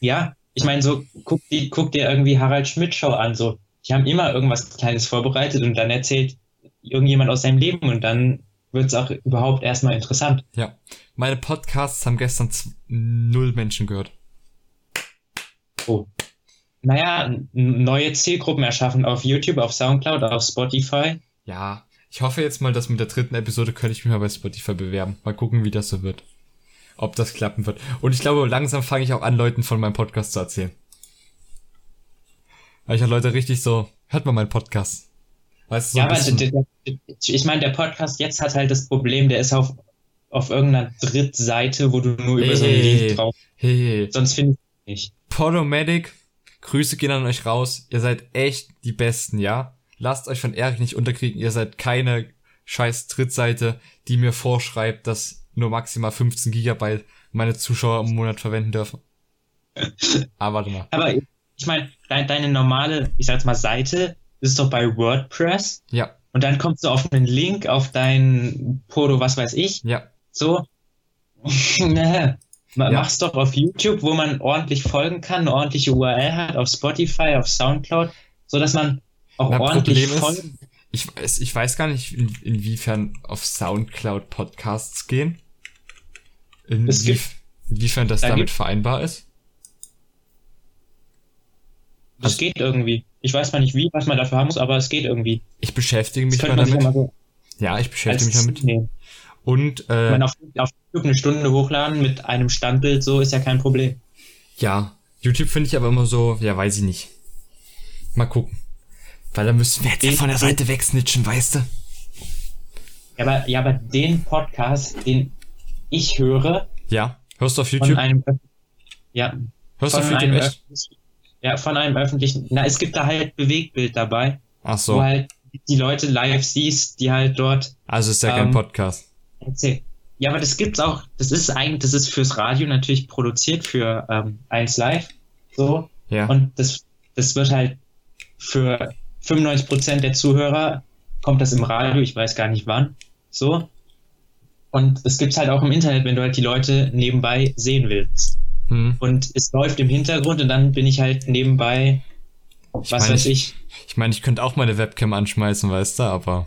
Ja, ich meine, so, guck, die, guck dir irgendwie Harald Schmidt Show an, so, die haben immer irgendwas Kleines vorbereitet und dann erzählt irgendjemand aus seinem Leben und dann wird es auch überhaupt erstmal interessant. ja. Meine Podcasts haben gestern null Menschen gehört. Oh. Naja, neue Zielgruppen erschaffen auf YouTube, auf Soundcloud, auf Spotify. Ja, ich hoffe jetzt mal, dass mit der dritten Episode könnte ich mich mal bei Spotify bewerben. Mal gucken, wie das so wird. Ob das klappen wird. Und ich glaube, langsam fange ich auch an, Leuten von meinem Podcast zu erzählen. Weil ich halt Leute richtig so, hört mal meinen Podcast. Weißt du, so ja, aber bisschen, ich meine, der Podcast jetzt hat halt das Problem, der ist auf, auf irgendeiner Drittseite, wo du nur über so einen Hey. Link drauf. hey, hey, Sonst finde ich nicht. Podomatic, Grüße gehen an euch raus. Ihr seid echt die Besten, ja? Lasst euch von Erik nicht unterkriegen. Ihr seid keine scheiß Drittseite, die mir vorschreibt, dass nur maximal 15 Gigabyte meine Zuschauer im Monat verwenden dürfen. Ah, warte mal. Aber ich meine, dein, deine normale, ich sag jetzt mal, Seite ist doch bei WordPress Ja, und dann kommst du auf einen Link auf dein Podo, was weiß ich, ja, so. Ja. Mach's doch auf YouTube, wo man ordentlich folgen kann, eine ordentliche URL hat, auf Spotify, auf Soundcloud, so dass man auch Na, ordentlich Problem ist- folgen Ich weiß, ich weiß gar nicht, in, inwiefern auf Soundcloud Podcasts gehen. In, Es gibt- inwiefern das da damit gibt- vereinbar ist. Das geht irgendwie. Ich weiß mal nicht wie, was man dafür haben muss, aber es geht irgendwie. Ich beschäftige Das mich mal damit. mal so. Ja, ich beschäftige mich damit. nehmen. Und Ich äh, meine, auf, auf YouTube eine Stunde hochladen mit einem Standbild, so ist ja kein Problem. ja, YouTube finde ich aber immer so, ja, weiß ich nicht. Mal gucken. Weil da müssen wir jetzt ja von der Seite wegsnitchen, weißt du? Ja, aber, ja, aber den Podcast, den ich höre, Ja. Hörst du auf von YouTube? einem, ja, Hörst du von auf YouTube einem, echt? öffentlichen- ja, von einem öffentlichen, na, es gibt da halt Bewegtbild dabei, Ach wo so. halt die Leute live siehst, die halt dort Also ist ja kein ähm, Podcast. Erzählen. Ja, aber das gibt's auch, das ist eigentlich, das ist fürs Radio natürlich produziert für ähm, 1 Live, so, Ja. und das, das wird halt für 95% der Zuhörer kommt das im Radio, ich weiß gar nicht wann, so. Und es gibt's halt auch im Internet, wenn du halt die Leute nebenbei sehen willst. Hm. Und es läuft im Hintergrund und dann bin ich halt nebenbei, was meine, weiß ich. Ich meine, ich könnte auch meine Webcam anschmeißen, weißt du, aber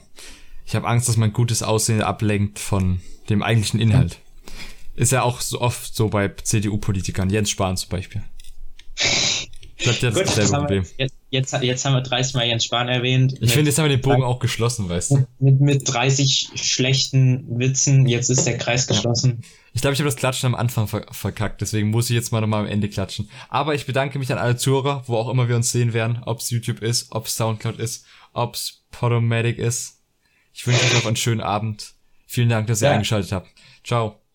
ich habe Angst, dass mein gutes Aussehen ablenkt von dem eigentlichen Inhalt. Ist ja auch so oft so bei CDU-Politikern, Jens Spahn zum Beispiel. Bleibt ja das Gut, haben, wir, Problem. jetzt, jetzt, jetzt haben wir 30 Mal Jens Spahn erwähnt. Ich finde, jetzt haben wir den Bogen auch geschlossen, weißt du. mit, mit, mit 30 schlechten Witzen, jetzt ist der Kreis geschlossen. Ich glaube, ich habe das Klatschen am Anfang ver verkackt, deswegen muss ich jetzt mal nochmal am Ende klatschen. Aber ich bedanke mich an alle Zuhörer, wo auch immer wir uns sehen werden, ob es YouTube ist, ob es Soundcloud ist, ob es Podomatic ist. Ich wünsche euch noch einen schönen Abend. Vielen Dank, dass ihr Ja. eingeschaltet habt. Ciao.